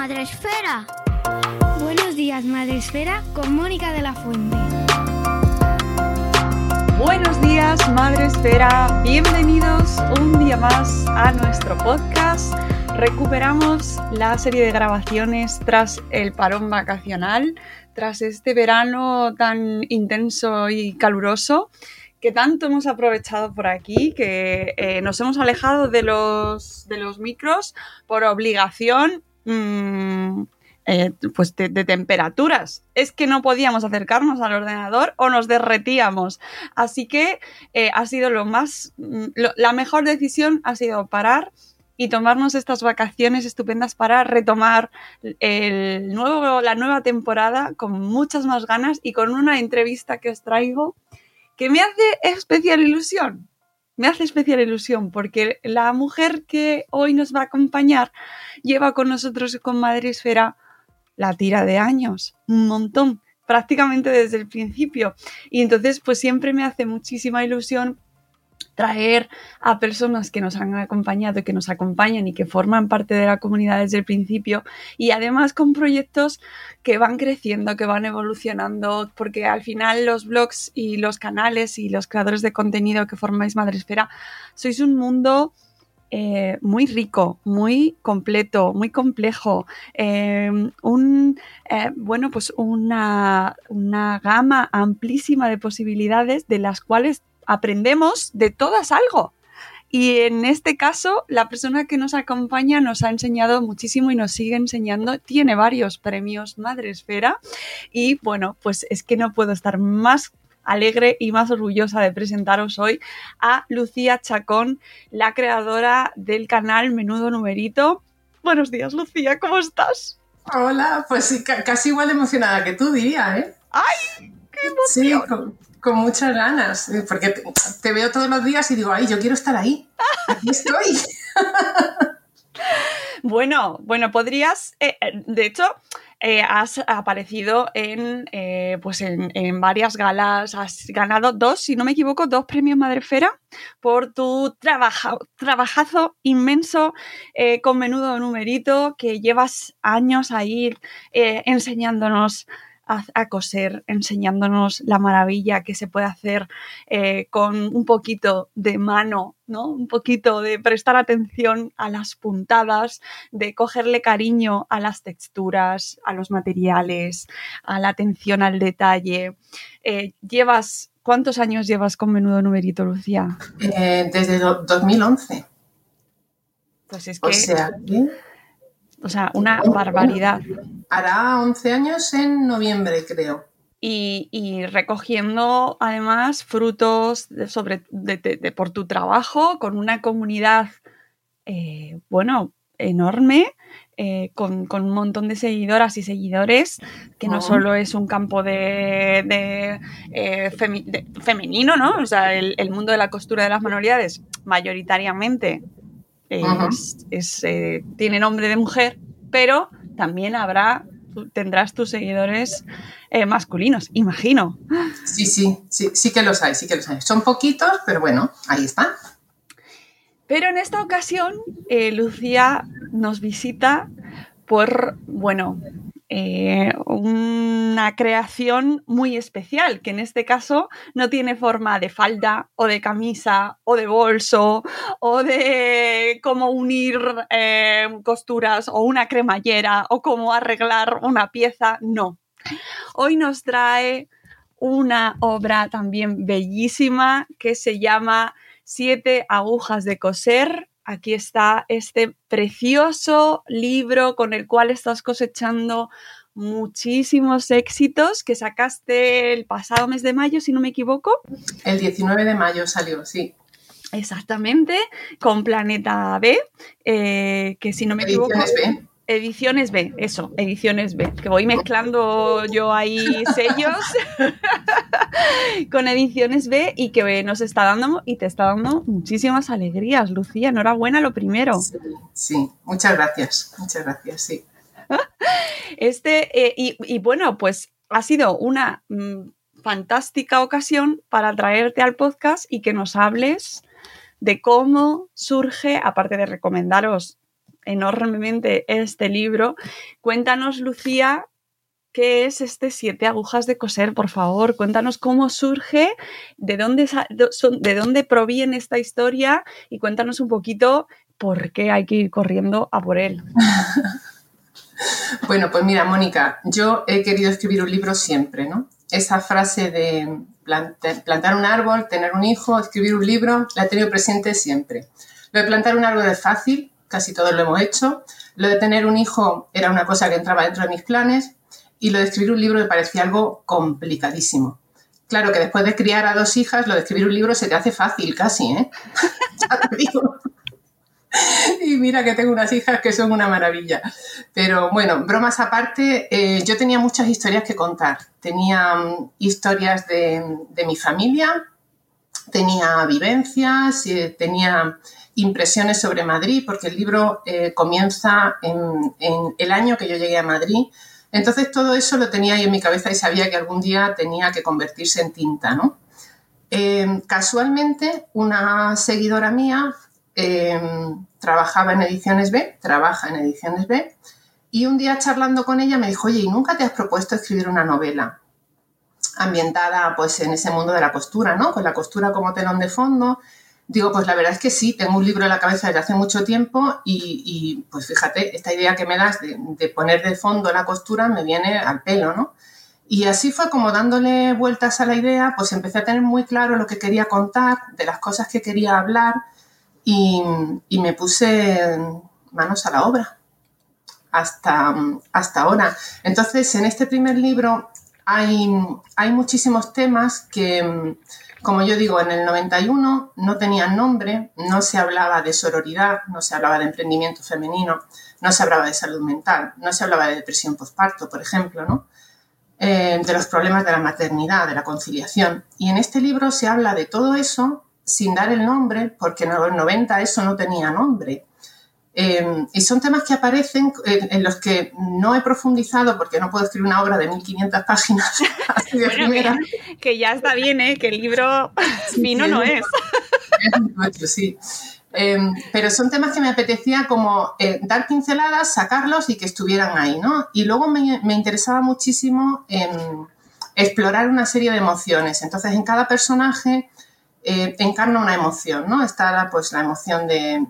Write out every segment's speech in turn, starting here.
Días, Madre Esfera. Buenos días, Madre Esfera, con Mónica de la Fuente. Buenos días, Madre Esfera. Bienvenidos un día más a nuestro podcast. Recuperamos la serie de grabaciones tras el parón vacacional, tras este verano tan intenso y caluroso que tanto hemos aprovechado por aquí, que eh, nos hemos alejado de los, de los micros por obligación. Mmm, pues de, temperaturas. Es que no podíamos acercarnos al ordenador o nos derretíamos. Así que eh, ha sido lo más, lo, la mejor decisión ha sido parar y tomarnos estas vacaciones estupendas para retomar el nuevo, la nueva temporada con muchas más ganas y con una entrevista que os traigo que me hace especial ilusión. Me hace especial ilusión porque la mujer que hoy nos va a acompañar lleva con nosotros con Madre Esfera la tira de años, un montón, prácticamente desde el principio. Y entonces, pues siempre me hace muchísima ilusión traer a personas que nos han acompañado y que nos acompañan y que forman parte de la comunidad desde el principio. Y además con proyectos que van creciendo, que van evolucionando, porque al final los blogs y los canales y los creadores de contenido que formáis Madresfera sois un mundo eh, muy rico, muy completo, muy complejo, eh, un, eh, bueno, pues una, una gama amplísima de posibilidades de las cuales aprendemos de todas algo. Y en este caso, la persona que nos acompaña nos ha enseñado muchísimo y nos sigue enseñando. Tiene varios premios Madresfera. Y bueno, pues es que no puedo estar más alegre y más orgullosa de presentaros hoy a Lucía Chacón, la creadora del canal Menudo Numerito. Buenos días, Lucía, ¿cómo estás? Hola, pues casi igual emocionada que tú, diría, ¿eh? ¡Ay! ¡Qué emoción! Sí, con, muchas ganas, porque te, veo todos los días y digo, ay, yo quiero estar ahí. Aquí estoy. bueno, bueno, podrías, eh, de hecho, eh, has aparecido en, eh, pues en, varias galas, has ganado dos, si no me equivoco, dos premios Madrefera por tu trabaja, trabajazo inmenso eh, con menudo numerito que llevas años ahí eh, enseñándonos a, a, coser, enseñándonos la maravilla que se puede hacer eh, con un poquito de mano, ¿no? Un poquito de prestar atención a las puntadas, de cogerle cariño a las texturas, a los materiales, a la atención al detalle. Eh, llevas, ¿cuántos años llevas con menudo numerito, Lucía? Eh, desde do 2011. Pues es que... O sea, ¿qué? O sea, una barbaridad. Hará 11 años en noviembre, creo. Y, y recogiendo además frutos de, sobre, de, de, de, por tu trabajo con una comunidad, eh, bueno, enorme. Eh, con, un montón de seguidoras y seguidores, que no oh. solo es un campo de, eh, femenino, ¿no? O sea, el, mundo de la costura de las manualidades mayoritariamente tiene nombre de mujer, pero también habrá, tendrás tus seguidores masculinos, imagino. Sí, sí, sí, sí que los hay, sí que los hay. Son poquitos, pero bueno, ahí están. Pero en esta ocasión, eh, Lucía nos visita por, bueno, eh, una creación muy especial, que en este caso no tiene forma de falda o de camisa o de bolso o de cómo unir eh, costuras o una cremallera o cómo arreglar una pieza, no. Hoy nos trae una obra también bellísima que se llama siete agujas de coser. Aquí está este precioso libro con el cual estás cosechando muchísimos éxitos que sacaste el pasado mes de mayo, si no me equivoco. El 19 de mayo salió, sí. Exactamente, con Planeta B, eh, que si no me equivoco... Ediciones B, eso, ediciones B, que voy mezclando yo ahí sellos con ediciones B y que nos está dando y te está dando muchísimas alegrías, Lucía. Enhorabuena lo primero. Sí, muchas gracias, muchas gracias, sí. Este, eh, y, bueno, pues ha sido una mm, fantástica ocasión para traerte al podcast y que nos hables de cómo surge, aparte de recomendaros enormemente este libro. Cuéntanos, Lucía, ¿qué es este Siete agujas de coser? Por favor, cuéntanos cómo surge, de dónde, de dónde proviene esta historia y cuéntanos un poquito por qué hay que ir corriendo a por él. Bueno, pues mira, Mónica, yo he querido escribir un libro siempre, ¿no? Esa frase de plantar un árbol, tener un hijo, escribir un libro, la he tenido presente siempre. Lo de plantar un árbol es fácil, casi todos lo hemos hecho. Lo de tener un hijo era una cosa que entraba dentro de mis planes y lo de escribir un libro me parecía algo complicadísimo. Claro que después de criar a dos hijas, lo de escribir un libro se te hace fácil casi, ¿eh? Y mira que tengo unas hijas que son una maravilla. Pero bueno, bromas aparte, eh, yo tenía muchas historias que contar. Tenía mm, historias de, de, mi familia, tenía vivencias, eh, tenía impresiones sobre Madrid, porque el libro eh, comienza en, el año que yo llegué a Madrid. Entonces todo eso lo tenía ahí en mi cabeza y sabía que algún día tenía que convertirse en tinta, ¿no? Eh, casualmente, una seguidora mía eh, trabajaba en Ediciones B, trabaja en Ediciones B, y un día charlando con ella me dijo, oye, ¿y nunca te has propuesto escribir una novela ambientada pues en ese mundo de la costura, ¿no? Con la costura como telón de fondo Digo, pues la verdad es que sí, tengo un libro en la cabeza desde hace mucho tiempo y, pues fíjate, esta idea que me das de, poner de fondo la costura me viene al pelo, ¿no? Y así fue como dándole vueltas a la idea, pues empecé a tener muy claro lo que quería contar, de las cosas que quería hablar y, me puse manos a la obra hasta, hasta ahora. Entonces, en este primer libro hay, hay muchísimos temas que como yo digo, en el 91 no tenían nombre, no se hablaba de sororidad, no se hablaba de emprendimiento femenino, no se hablaba de salud mental, no se hablaba de depresión postparto, por ejemplo, ¿no? Eh, de los problemas de la maternidad, de la conciliación. Y en este libro se habla de todo eso sin dar el nombre, porque en los 90 eso no tenía nombre. Em, y son temas que aparecen en, los que no he profundizado porque no puedo escribir una obra de 1500 páginas así de primera. Que, ya está bien, ¿eh? que el libro fino no es. sí. Em, pero son temas que me apetecía como eh, dar pinceladas, sacarlos y que estuvieran ahí, ¿no? Y luego me, me interesaba muchísimo explorar una serie de emociones. Entonces, en cada personaje eh, encarna una emoción, ¿no? Está pues la emoción de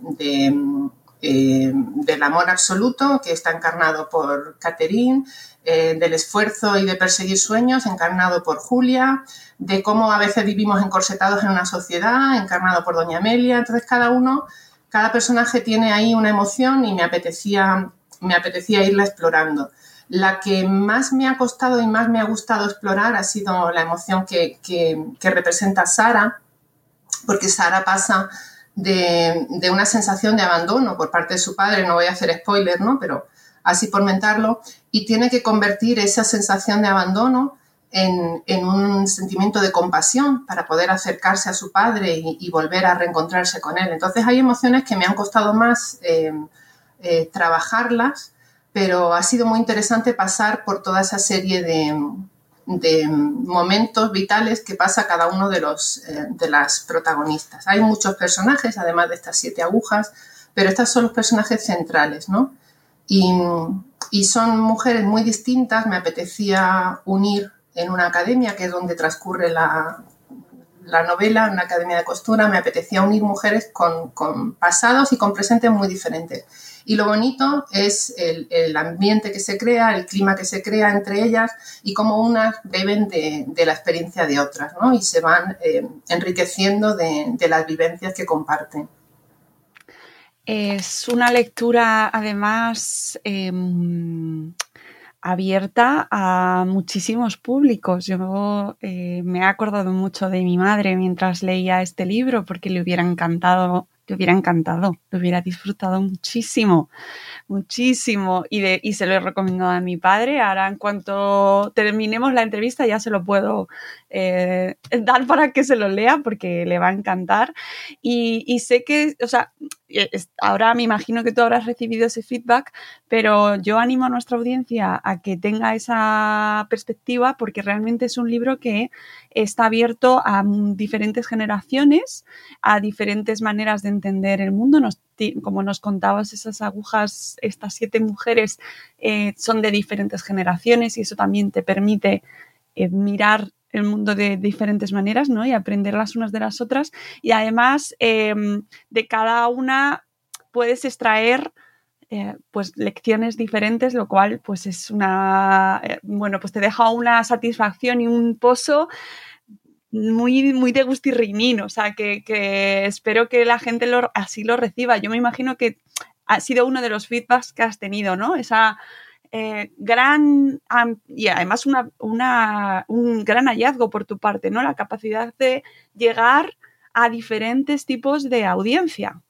eh, del amor absoluto, que está encarnado por Catherine, eh, del esfuerzo y de perseguir sueños, encarnado por Julia, de cómo a veces vivimos encorsetados en una sociedad, encarnado por Doña Amelia. Entonces, cada uno, cada personaje tiene ahí una emoción y me apetecía, me apetecía irla explorando. La que más me ha costado y más me ha gustado explorar ha sido la emoción que, que, que representa Sara, porque Sara pasa de, una sensación de abandono por parte de su padre, no voy a hacer spoiler, ¿no? Pero así por mentarlo, y tiene que convertir esa sensación de abandono en, en un sentimiento de compasión para poder acercarse a su padre y, y, volver a reencontrarse con él. Entonces hay emociones que me han costado más eh, eh, trabajarlas, pero ha sido muy interesante pasar por toda esa serie de, de momentos vitales que pasa cada uno de, los, eh, de las protagonistas. Hay muchos personajes, además de estas siete agujas, pero estos son los personajes centrales, ¿no? Y, y, son mujeres muy distintas. Me apetecía unir en una academia, que es donde transcurre la, la novela, una academia de costura, me apetecía unir mujeres con, con pasados y con presentes muy diferentes. Y lo bonito es el, ambiente que se crea, el clima que se crea entre ellas y cómo unas beben de, la experiencia de otras ¿no? y se van eh, enriqueciendo de, las vivencias que comparten. Es una lectura además eh, abierta a muchísimos públicos. Yo eh, me he acordado mucho de mi madre mientras leía este libro porque le hubiera encantado le hubiera encantado, lo hubiera disfrutado muchísimo, muchísimo. Y, de, y se lo he recomendado a mi padre. Ahora, en cuanto terminemos la entrevista, ya se lo puedo eh, dar para que se lo lea porque le va a encantar. Y, y sé que, o sea, ahora me imagino que tú habrás recibido ese feedback, pero yo animo a nuestra audiencia a que tenga esa perspectiva porque realmente es un libro que está abierto a diferentes generaciones, a diferentes maneras de entender el mundo. Como nos contabas, esas agujas, estas siete mujeres eh, son de diferentes generaciones y eso también te permite eh, mirar el mundo de diferentes maneras, ¿no? Y aprender las unas de las otras. Y además, eh, de cada una puedes extraer eh, pues lecciones diferentes, lo cual pues es una, eh, bueno, pues te deja una satisfacción y un pozo muy, muy de gustirrinín, o sea, que, que espero que la gente lo, así lo reciba. Yo me imagino que ha sido uno de los feedbacks que has tenido, ¿no? Esa eh, gran y además una, un gran hallazgo por tu parte, ¿no? La capacidad de llegar a diferentes tipos de audiencia.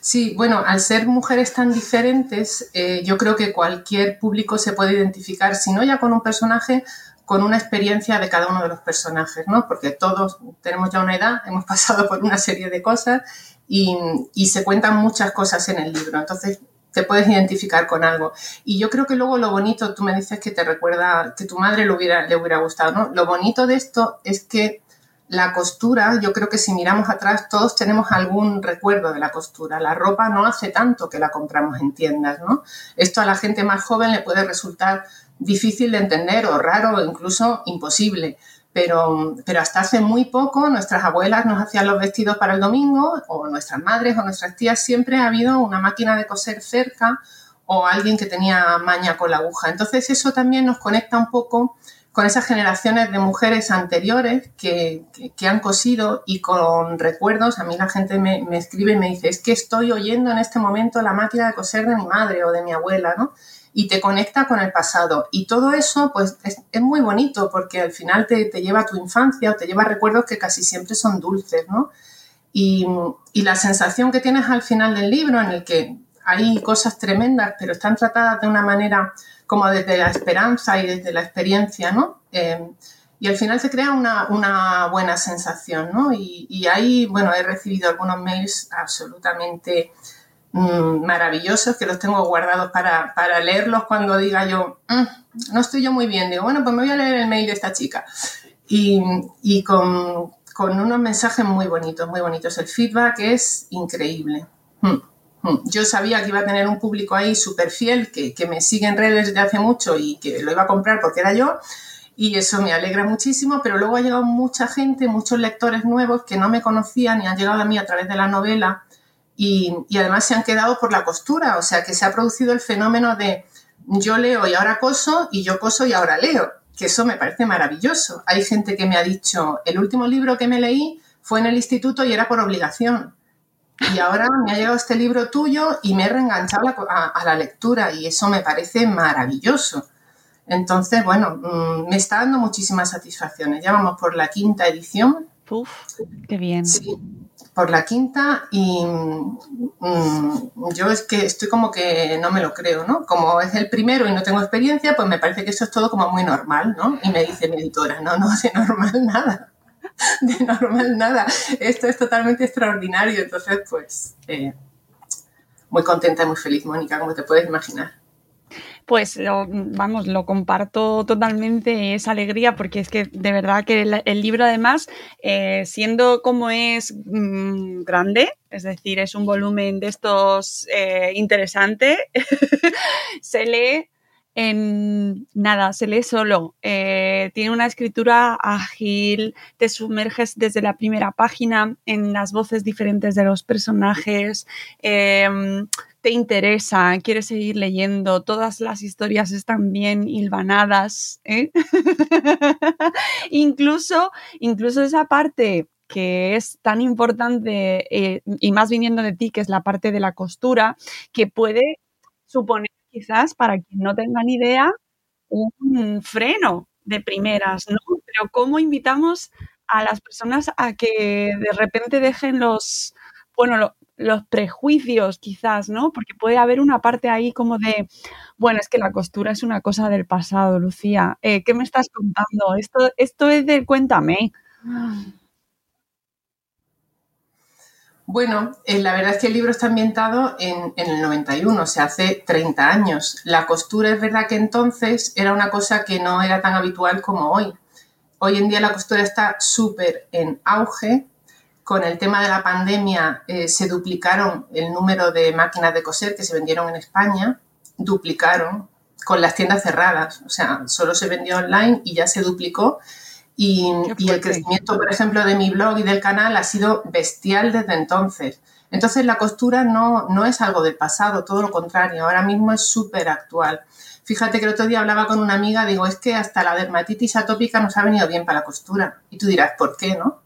Sí, bueno, al ser mujeres tan diferentes, eh, yo creo que cualquier público se puede identificar, si no ya con un personaje, con una experiencia de cada uno de los personajes, ¿no? Porque todos tenemos ya una edad, hemos pasado por una serie de cosas y, y se cuentan muchas cosas en el libro. Entonces, te puedes identificar con algo. Y yo creo que luego lo bonito, tú me dices que te recuerda que tu madre le hubiera, le hubiera gustado, ¿no? Lo bonito de esto es que la costura, yo creo que si miramos atrás, todos tenemos algún recuerdo de la costura. La ropa no hace tanto que la compramos en tiendas, ¿no? Esto a la gente más joven le puede resultar difícil de entender o raro o incluso imposible pero, pero hasta hace muy poco nuestras abuelas nos hacían los vestidos para el domingo, o nuestras madres o nuestras tías, siempre ha habido una máquina de coser cerca o alguien que tenía maña con la aguja. Entonces eso también nos conecta un poco con esas generaciones de mujeres anteriores que, que, han cosido y con recuerdos. A mí la gente me, me, escribe y me dice, es que estoy oyendo en este momento la máquina de coser de mi madre o de mi abuela, ¿no? Y te conecta con el pasado. Y todo eso, pues, es, muy bonito porque al final te, te, lleva a tu infancia o te lleva a recuerdos que casi siempre son dulces, ¿no? Y, y, la sensación que tienes al final del libro, en el que hay cosas tremendas, pero están tratadas de una manera como desde la esperanza y desde la experiencia, ¿no? Eh, y al final se crea una, una buena sensación, ¿no? Y, y, ahí, bueno, he recibido algunos mails absolutamente mmm, maravillosos que los tengo guardados para, para leerlos cuando diga yo, mmm, no estoy yo muy bien. Digo, bueno, pues me voy a leer el mail de esta chica. Y, y con, con, unos mensajes muy bonitos, muy bonitos. El feedback es increíble. Mm, mm. Yo sabía que iba a tener un público ahí súper fiel, que, que me sigue en redes desde hace mucho y que lo iba a comprar porque era yo, y eso me alegra muchísimo, pero luego ha llegado mucha gente, muchos lectores nuevos que no me conocían y han llegado a mí a través de la novela y, y, además se han quedado por la costura, o sea que se ha producido el fenómeno de yo leo y ahora coso y yo coso y ahora leo, que eso me parece maravilloso. Hay gente que me ha dicho, el último libro que me leí fue en el instituto y era por obligación. Y ahora me ha llegado este libro tuyo y me he reenganchado a, a la lectura y eso me parece maravilloso. Entonces, bueno, mmm, me está dando muchísimas satisfacciones. Ya vamos por la quinta edición. Uf, qué bien. Sí, por la quinta y mm, yo es que estoy como que no me lo creo, ¿no? Como es el primero y no tengo experiencia, pues me parece que eso es todo como muy normal, ¿no? Y me dice mi editora, no, no, de normal nada, de normal nada, esto es totalmente extraordinario, entonces pues eh, muy contenta y muy feliz, Mónica, como te puedes imaginar pues lo, vamos, lo comparto totalmente esa alegría porque es que de verdad que el, libro además, eh, siendo como es mm, grande, es decir, es un volumen de estos eh, interesante, se lee en nada, se lee solo. Eh, tiene una escritura ágil, te sumerges desde la primera página en las voces diferentes de los personajes, em, te interesa, quieres seguir leyendo, todas las historias están bien hilvanadas. ¿eh? incluso, incluso esa parte que es tan importante eh, y más viniendo de ti, que es la parte de la costura, que puede suponer quizás para quien no tenga ni idea un freno de primeras, ¿no? Pero ¿cómo invitamos a las personas a que de repente dejen los, bueno, los prejuicios quizás, ¿no? Porque puede haber una parte ahí como de, bueno, es que la costura es una cosa del pasado, Lucía. Eh, ¿Qué me estás contando? Esto, esto es de cuéntame. Bueno, eh, la verdad es que el libro está ambientado en, en, el 91, o sea, hace 30 años. La costura es verdad que entonces era una cosa que no era tan habitual como hoy. Hoy en día la costura está súper en auge, con el tema de la pandemia eh, se duplicaron el número de máquinas de coser que se vendieron en España, duplicaron con las tiendas cerradas, o sea, solo se vendió online y ya se duplicó. Y, el crecimiento, por ejemplo, de mi blog y del canal ha sido bestial desde entonces. Entonces la costura no, no es algo del pasado, todo lo contrario, ahora mismo es súper actual. Fíjate que el otro día hablaba con una amiga, digo, es que hasta la dermatitis atópica nos ha venido bien para la costura. Y tú dirás, ¿por qué no?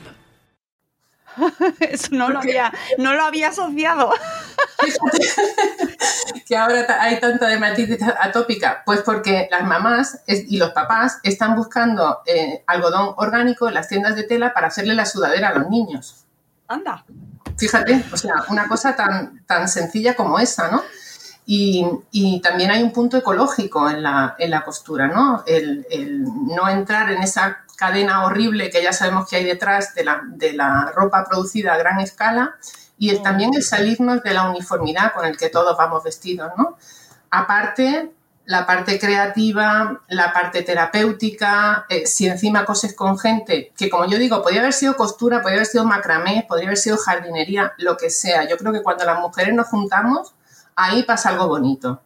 Eso no lo, había, no lo había asociado. que ahora hay tanta dermatitis atópica, pues porque las mamás y los papás están buscando eh, algodón orgánico en las tiendas de tela para hacerle la sudadera a los niños. Anda. Fíjate, o sea, una cosa tan, tan sencilla como esa, ¿no? Y, y, también hay un punto ecológico en la, en la costura, ¿no? El, el, no entrar en esa cadena horrible que ya sabemos que hay detrás de la, de la ropa producida a gran escala y el, también el salirnos de la uniformidad con el que todos vamos vestidos, ¿no? Aparte, la parte creativa, la parte terapéutica, eh, si encima coses con gente que, como yo digo, podría haber sido costura, podría haber sido macramé, podría haber sido jardinería, lo que sea. Yo creo que cuando las mujeres nos juntamos, ahí pasa algo bonito.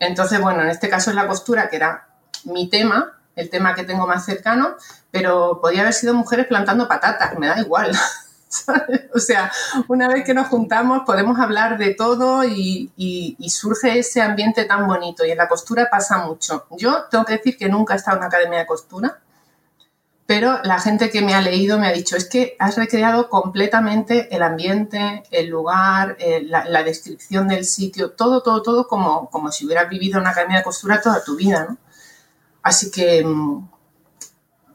Entonces, bueno, en este caso es la costura, que era mi tema, el tema que tengo más cercano, pero podía haber sido mujeres plantando patatas, me da igual. O sea, una vez que nos juntamos podemos hablar de todo y, surge ese ambiente tan bonito y en la costura pasa mucho. Yo tengo que decir que nunca he estado en una academia de costura, pero la gente que me ha leído me ha dicho, es que has recreado completamente el ambiente, el lugar, eh, la, descripción del sitio, todo, todo, todo como, como si hubieras vivido en una academia de costura toda tu vida, ¿no? Así que mm,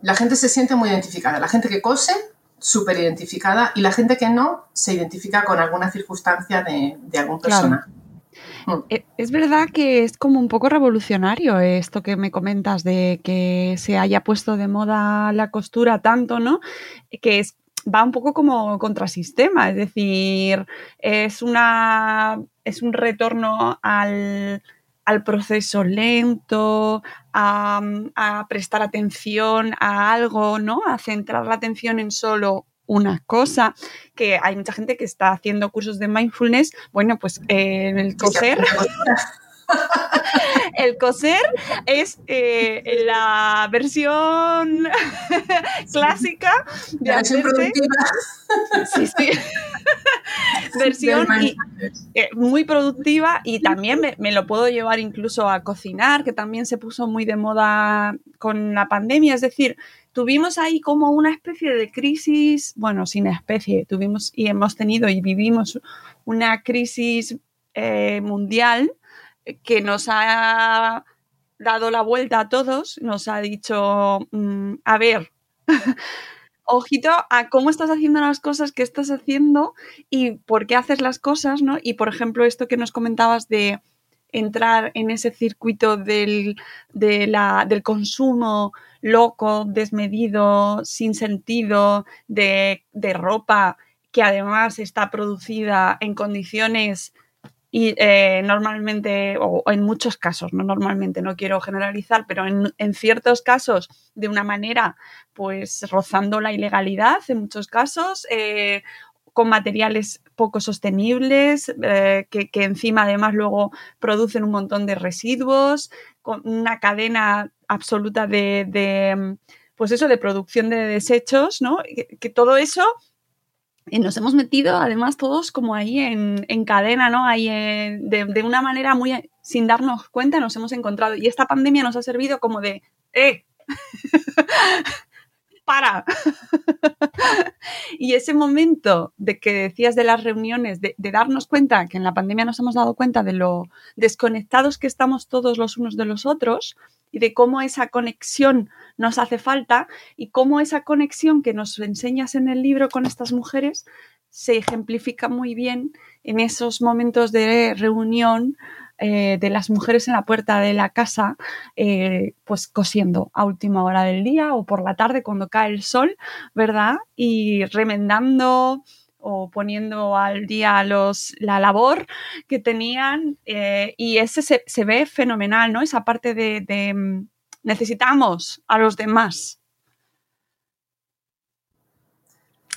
la gente se siente muy identificada. La gente que cose, súper identificada, y la gente que no, se identifica con alguna circunstancia de, de algún personaje. Mm. Eh, es verdad que es como un poco revolucionario esto que me comentas de que se haya puesto de moda la costura tanto, ¿no? Que es, va un poco como contrasistema, es decir, es una es un retorno al, al proceso lento, a, prestar atención a algo, ¿no? A centrar la atención en solo una cosa, que hay mucha gente que está haciendo cursos de mindfulness, bueno, pues eh, el coser, el coser es eh, la versión clásica de La versión hacerse- productiva. Sí, sí. versión y- eh, muy productiva y también me, me lo puedo llevar incluso a cocinar, que también se puso muy de moda con la pandemia. Es decir, tuvimos ahí como una especie de crisis, bueno, sin especie, tuvimos y hemos tenido y vivimos una crisis eh, mundial que nos ha dado la vuelta a todos, nos ha dicho, mm, a ver, ojito a cómo estás haciendo las cosas, qué estás haciendo y por qué haces las cosas, ¿no? Y por ejemplo, esto que nos comentabas de entrar en ese circuito del, del consumo loco, desmedido, sin sentido, de, de ropa que además está producida en condiciones y eh, normalmente, o, en muchos casos, no normalmente, no quiero generalizar, pero en, en ciertos casos de una manera, pues rozando la ilegalidad en muchos casos, eh, con materiales poco sostenibles, eh, que, que encima además luego producen un montón de residuos, con una cadena absoluta de, de, pues eso, de producción de desechos, ¿no? Que todo eso y nos hemos metido además todos como ahí en, en cadena, ¿no? Ahí en- de, de una manera muy sin darnos cuenta nos hemos encontrado. Y esta pandemia nos ha servido como de, ¡eh! ¡Para! y ese momento de que decías de las reuniones, de, darnos cuenta, que en la pandemia nos hemos dado cuenta de lo desconectados que estamos todos los unos de los otros y de cómo esa conexión nos hace falta y cómo esa conexión que nos enseñas en el libro con estas mujeres se ejemplifica muy bien en esos momentos de reunión eh, de las mujeres en la puerta de la casa, eh, pues cosiendo a última hora del día o por la tarde cuando cae el sol, ¿verdad? Y remendando o poniendo al día los, la labor que tenían eh, y ese se, se ve fenomenal, ¿no? Esa parte de, de, mm, necesitamos a los demás.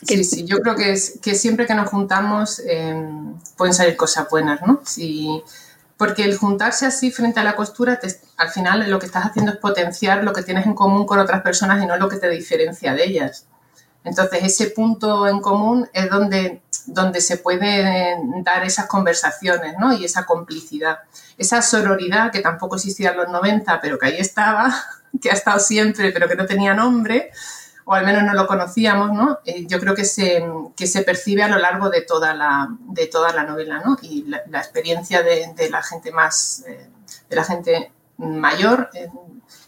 Sí, sí, yo creo que, es, que siempre que nos juntamos eh, pueden salir cosas buenas, ¿no? Sí, porque el juntarse así frente a la costura, al final lo que estás haciendo es potenciar lo que tienes en común con otras personas y no lo que te diferencia de ellas. Entonces, ese punto en común es donde, donde se pueden dar esas conversaciones, ¿no? Y esa complicidad. Esa sororidad que tampoco existía en los 90, pero que ahí estaba, que ha estado siempre, pero que no tenía nombre, o al menos no lo conocíamos, ¿no? Eh, yo creo que se, que se percibe a lo largo de toda la, de toda la novela, ¿no? Y la, experiencia de, la gente más, eh, de la gente mayor eh,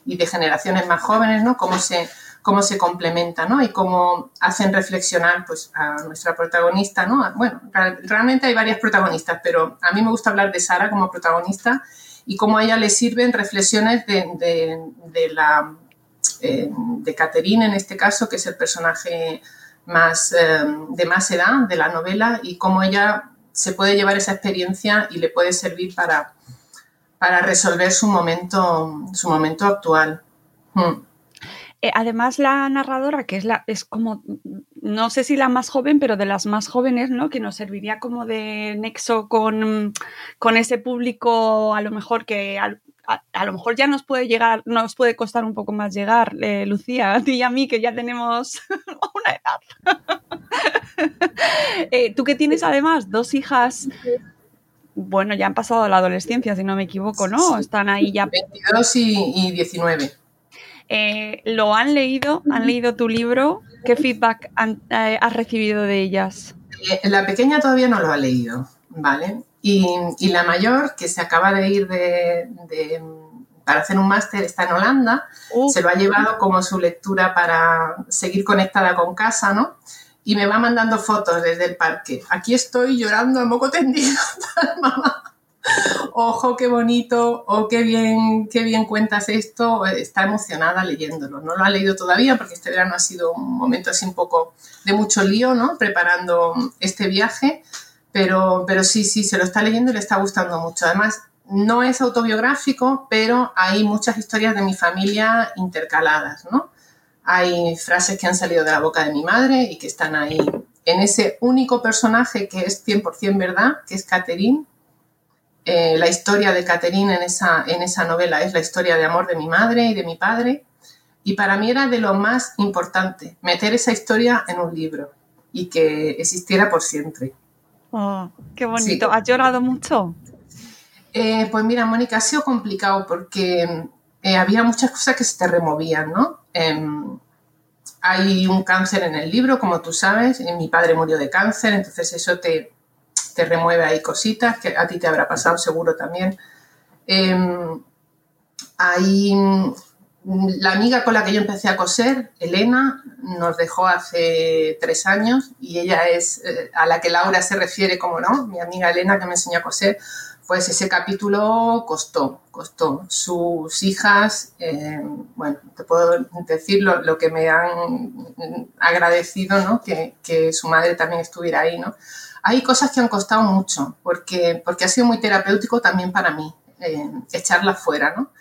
y de generaciones más jóvenes, ¿no? Cómo se, cómo se complementa, ¿no? Y cómo hacen reflexionar, pues, a nuestra protagonista, ¿no? Bueno, real- realmente hay varias protagonistas, pero a mí me gusta hablar de Sara como protagonista y cómo a ella le sirven reflexiones de, de la eh, de Catherine en este caso, que es el personaje más, eh, de más edad de la novela y cómo ella se puede llevar esa experiencia y le puede servir para, para resolver su momento, su momento actual. Mm. Eh, además, la narradora, que es la, es como, no sé si la más joven, pero de las más jóvenes, ¿no? Que nos serviría como de nexo con, con ese público, a lo mejor que a, a lo mejor ya nos puede llegar, nos puede costar un poco más llegar, eh, Lucía, a ti y a mí, que ya tenemos una edad. Eh, Tú que tienes además dos hijas, bueno, ya han pasado la adolescencia, si no me equivoco, ¿no? Están ahí ya 22 y, y 19. eh, lo han leído, han leído tu libro. ¿Qué feedback han- has recibido de ellas? La pequeña todavía no lo ha leído, ¿vale? Y, y la mayor, que se acaba de ir de, de- para hacer un máster, está en Holanda, Uh, se lo ha llevado como su lectura para seguir conectada con casa, ¿no? Y me va mandando fotos desde el parque. Aquí estoy llorando a moco tendido, mamá. Ojo, qué bonito, o qué bien, qué bien cuentas esto. Está emocionada leyéndolo. No lo ha leído todavía porque este verano ha sido un momento así un poco de mucho lío, ¿no? Preparando este viaje. Pero, pero sí, sí, se lo está leyendo y le está gustando mucho. Además, no es autobiográfico, pero hay muchas historias de mi familia intercaladas, ¿no? Hay frases que han salido de la boca de mi madre y que están ahí en ese único personaje que es 100% verdad, que es Catherine, Eh, la historia de Catherine en esa, en esa novela es la historia de amor de mi madre y de mi padre. Y para mí era de lo más importante, meter esa historia en un libro y que existiera por siempre. Oh, qué bonito. ¿Has llorado mucho? Eh, pues mira, Mónica, ha sido complicado porque eh, había muchas cosas que se te removían, ¿no? Em, hay un cáncer en el libro, como tú sabes, mi padre murió de cáncer, entonces eso te, te remueve ahí cositas, que a ti te habrá pasado seguro también. Eh, hay la amiga con la que yo empecé a coser, Elena, nos dejó hace tres años y ella es eh, a la que Laura se refiere, como no, mi amiga Elena que me enseñó a coser, pues ese capítulo costó, costó. Sus hijas, eh, bueno, te puedo decir lo, que me han agradecido, ¿no? Que, que, su madre también estuviera ahí, ¿no? Hay cosas que han costado mucho, porque, porque ha sido muy terapéutico también para mí, eh, echarlas fuera, ¿no?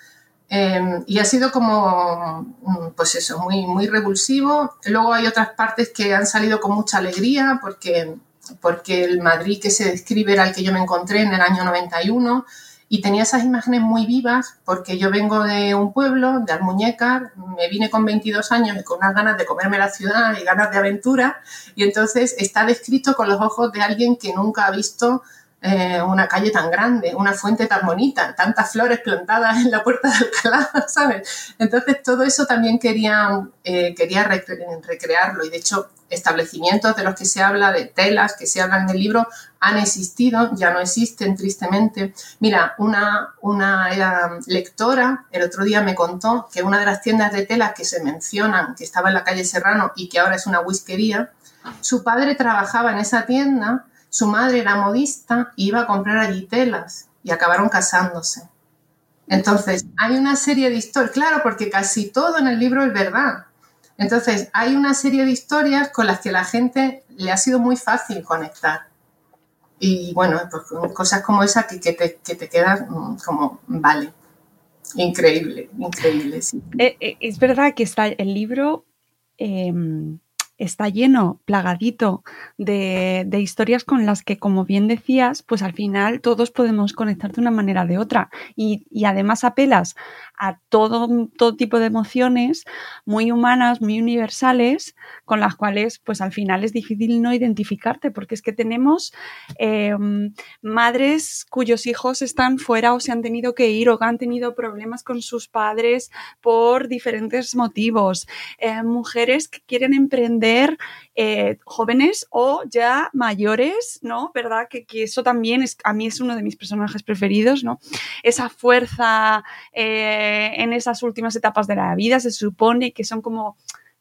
Eh, y ha sido como, mm, pues eso, muy, muy revulsivo. Luego hay otras partes que han salido con mucha alegría, porque porque el Madrid que se describe era el que yo me encontré en el año 91 y tenía esas imágenes muy vivas porque yo vengo de un pueblo, de Almuñécar, me vine con 22 años y con unas ganas de comerme la ciudad y ganas de aventura y entonces está descrito con los ojos de alguien que nunca ha visto eh, una calle tan grande, una fuente tan bonita, tantas flores plantadas en la puerta de Alcalá, ¿sabes? Entonces todo eso también quería, eh, quería recrearlo y de hecho establecimientos de los que se habla, de telas que se hablan en el libro, han existido, ya no existen tristemente. Mira, una, una lectora el otro día me contó que una de las tiendas de telas que se mencionan, que estaba en la calle Serrano y que ahora es una whiskería, su padre trabajaba en esa tienda su madre era modista y iba a comprar allí telas y acabaron casándose. Entonces, hay una serie de historias, claro, porque casi todo en el libro es verdad. Entonces, hay una serie de historias con las que la gente le ha sido muy fácil conectar. Y bueno, pues cosas como esa que, te, que quedan mm, como, vale, increíble, increíble. Eh, eh, es verdad que está el libro... Em, está lleno, plagadito de, historias con las que, como bien decías, pues al final todos podemos conectar de una manera o de otra. Y, y además apelas a todo, todo tipo de emociones muy humanas, muy universales, con las cuales pues al final es difícil no identificarte, porque es que tenemos em, madres cuyos hijos están fuera o se han tenido que ir o han tenido problemas con sus padres por diferentes motivos, eh, mujeres que quieren emprender eh, jóvenes o ya mayores, ¿no? ¿Verdad? Que, eso también es, a mí es uno de mis personajes preferidos, ¿no? Esa fuerza eh, en esas últimas etapas de la vida se supone que son como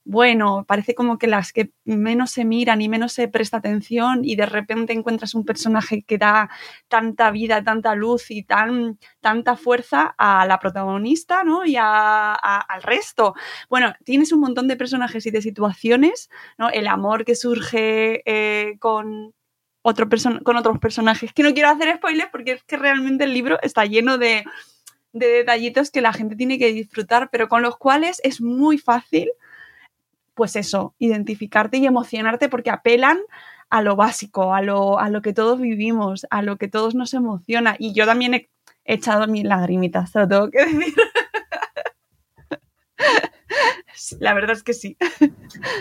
bueno, parece como que las que menos se miran y menos se presta atención y de repente encuentras un personaje que da tanta vida, tanta luz y tan, tanta fuerza a la protagonista, ¿no? Y al resto. Bueno, tienes un montón de personajes y de situaciones, ¿no? El amor que surge eh, con, otro con otros personajes, que no quiero hacer spoilers porque es que realmente el libro está lleno de, de detallitos que la gente tiene que disfrutar, pero con los cuales es muy fácil pues eso, identificarte y emocionarte porque apelan a lo básico, a lo, a lo que todos vivimos, a lo que todos nos emociona. Y yo también he echado mis lagrimitas, te lo tengo que decir. La verdad es que sí.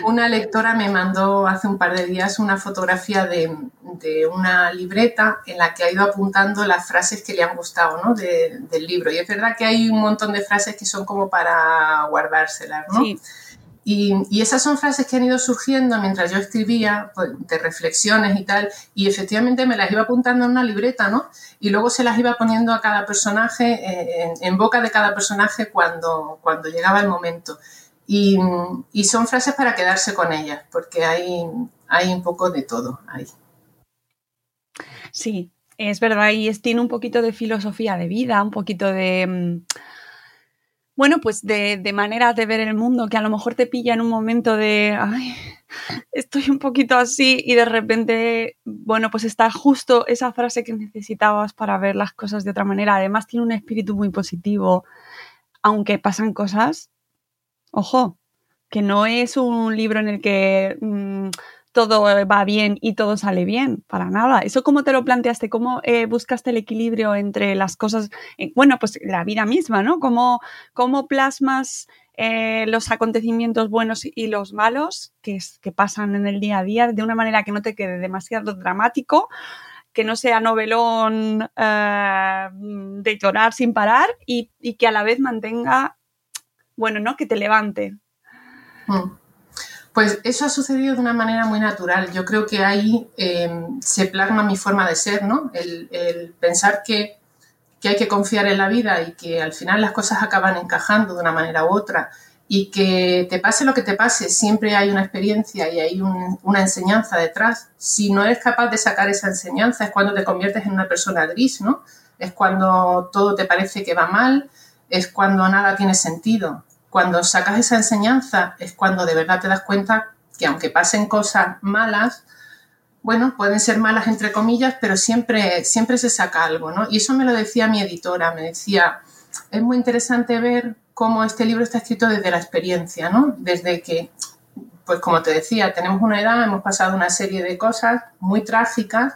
Una lectora me mandó hace un par de días una fotografía de, una libreta en la que ha ido apuntando las frases que le han gustado ¿no? del libro. Y es verdad que hay un montón de frases que son como para guardárselas, ¿no? Sí. Y, esas son frases que han ido surgiendo mientras yo escribía, pues, de reflexiones y tal, y efectivamente me las iba apuntando en una libreta, ¿no? Y luego se las iba poniendo a cada personaje, eh, en, boca de cada personaje cuando, cuando llegaba el momento. Y, son frases para quedarse con ellas, porque hay, hay un poco de todo ahí. Sí, es verdad, y tiene un poquito de filosofía de vida, un poquito de mm, bueno, pues de, de, maneras de ver el mundo que a lo mejor te pilla en un momento de, ay, estoy un poquito así y de repente, bueno, pues está justo esa frase que necesitabas para ver las cosas de otra manera. Además tiene un espíritu muy positivo, aunque pasan cosas, ojo, que no es un libro en el que mm, todo va bien y todo sale bien, para nada. ¿Eso cómo te lo planteaste? ¿Cómo eh, buscaste el equilibrio entre las cosas? Eh, bueno, pues la vida misma, ¿no? ¿Cómo, cómo plasmas eh, los acontecimientos buenos y los malos que, que pasan en el día a día de una manera que no te quede demasiado dramático? que no sea novelón de llorar sin parar y, que a la vez mantenga, bueno, ¿no? Que te levante. Mm. Pues eso ha sucedido de una manera muy natural. Yo creo que ahí em, se plasma mi forma de ser, ¿no? El, pensar que, hay que confiar en la vida y que al final las cosas acaban encajando de una manera u otra y que te pase lo que te pase, siempre hay una experiencia y hay una enseñanza detrás. Si no eres capaz de sacar esa enseñanza es cuando te conviertes en una persona gris, ¿no? Es cuando todo te parece que va mal, es cuando nada tiene sentido. Cuando sacas esa enseñanza es cuando de verdad te das cuenta que aunque pasen cosas malas, bueno, pueden ser malas entre comillas, pero siempre, siempre se saca algo, ¿no? Y eso me lo decía mi editora, me decía, es muy interesante ver cómo este libro está escrito desde la experiencia, ¿no? Desde que, pues como te decía, tenemos una edad, hemos pasado una serie de cosas muy trágicas,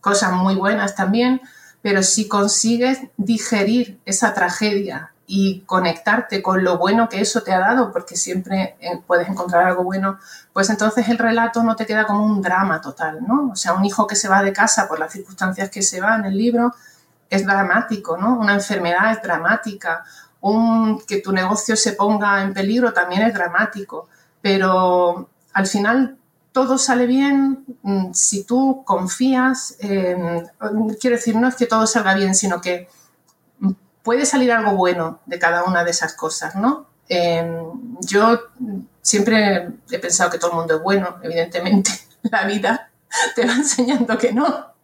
cosas muy buenas también, pero si consigues digerir esa tragedia y conectarte con lo bueno que eso te ha dado, porque siempre eh, puedes encontrar algo bueno, pues entonces el relato no te queda como un drama total, ¿no? O sea, un hijo que se va de casa por las circunstancias que se va en el libro es dramático, ¿no? Una enfermedad es dramática, un que tu negocio se ponga en peligro también es dramático, pero al final todo sale bien mm, si tú confías, quiero decir, no es que todo salga bien, sino que puede salir algo bueno de cada una de esas cosas, ¿no? Em, yo siempre he pensado que todo el mundo es bueno, evidentemente la vida te va enseñando que no,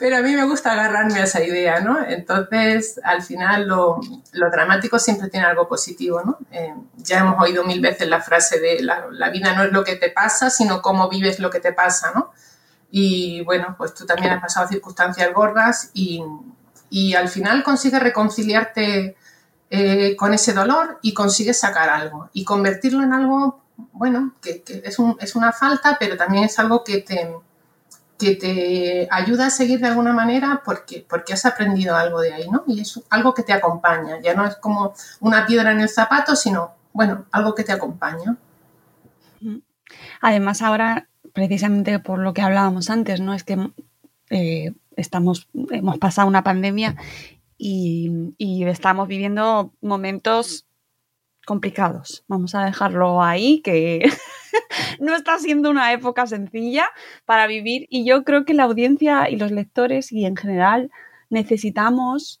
pero a mí me gusta agarrarme a esa idea, ¿no? Entonces, al final, lo, dramático siempre tiene algo positivo, ¿no? Em, ya hemos oído mil veces la frase de la, la, vida no es lo que te pasa, sino cómo vives lo que te pasa, ¿no? Y bueno, pues tú también has pasado circunstancias gordas y, y al final consigues reconciliarte eh, con ese dolor y consigues sacar algo y convertirlo en algo, bueno, que, es, es, una falta, pero también es algo que te, que te ayuda a seguir de alguna manera porque, porque has aprendido algo de ahí, ¿no? Y es algo que te acompaña, ya no es como una piedra en el zapato, sino, bueno, algo que te acompaña. Además, ahora, precisamente por lo que hablábamos antes, ¿no? Es que eh, estamos, hemos pasado una pandemia y, estamos viviendo momentos complicados. Vamos a dejarlo ahí, que no está siendo una época sencilla para vivir y yo creo que la audiencia y los lectores y en general necesitamos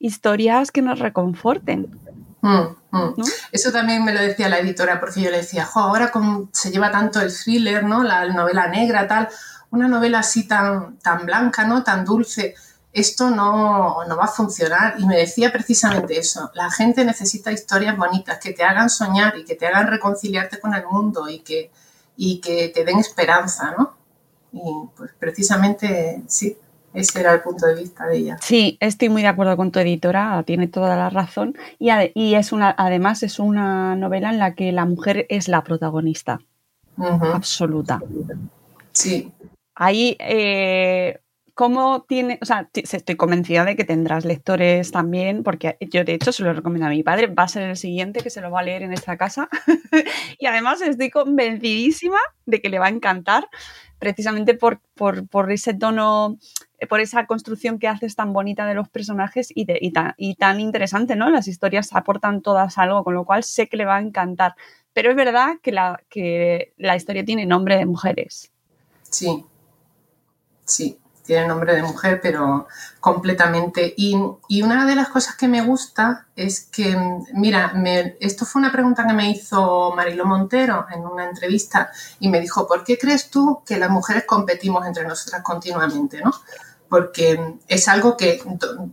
Historias que nos reconforten. Mm, mm. Eso también me lo decía la editora, porque yo le decía, jo, ahora como se lleva tanto el thriller, ¿no? La novela negra, tal, una novela así tan, tan blanca, ¿no? Tan dulce, esto no, no va a funcionar. Y me decía precisamente eso, la gente necesita historias bonitas que te hagan soñar y que te hagan reconciliarte con el mundo y que, y que te den esperanza, ¿no? Y pues precisamente sí, ese era el punto de vista de ella. Sí, estoy muy de acuerdo con tu editora, tiene toda la razón. Y, y es una, además es una novela en la que la mujer es la protagonista. Absoluta. Sí. Ahí, eh, ¿cómo tiene? O sea, estoy convencida de que tendrás lectores también, porque yo de hecho se lo recomiendo a mi padre. Va a ser el siguiente que se lo va a leer en esta casa. y además estoy convencidísima de que le va a encantar precisamente por, por, ese tono, por esa construcción que haces tan bonita de los personajes y, tan, interesante, ¿no? Las historias aportan todas algo, con lo cual sé que le va a encantar. Pero es verdad que la, historia tiene nombre de mujeres. Sí, sí, tiene nombre de mujer, pero completamente. Y, una de las cosas que me gusta es que, mira, esto fue una pregunta que me hizo Marilo Montero en una entrevista y me dijo, ¿por qué crees tú que las mujeres competimos entre nosotras continuamente? ¿no? Porque es algo que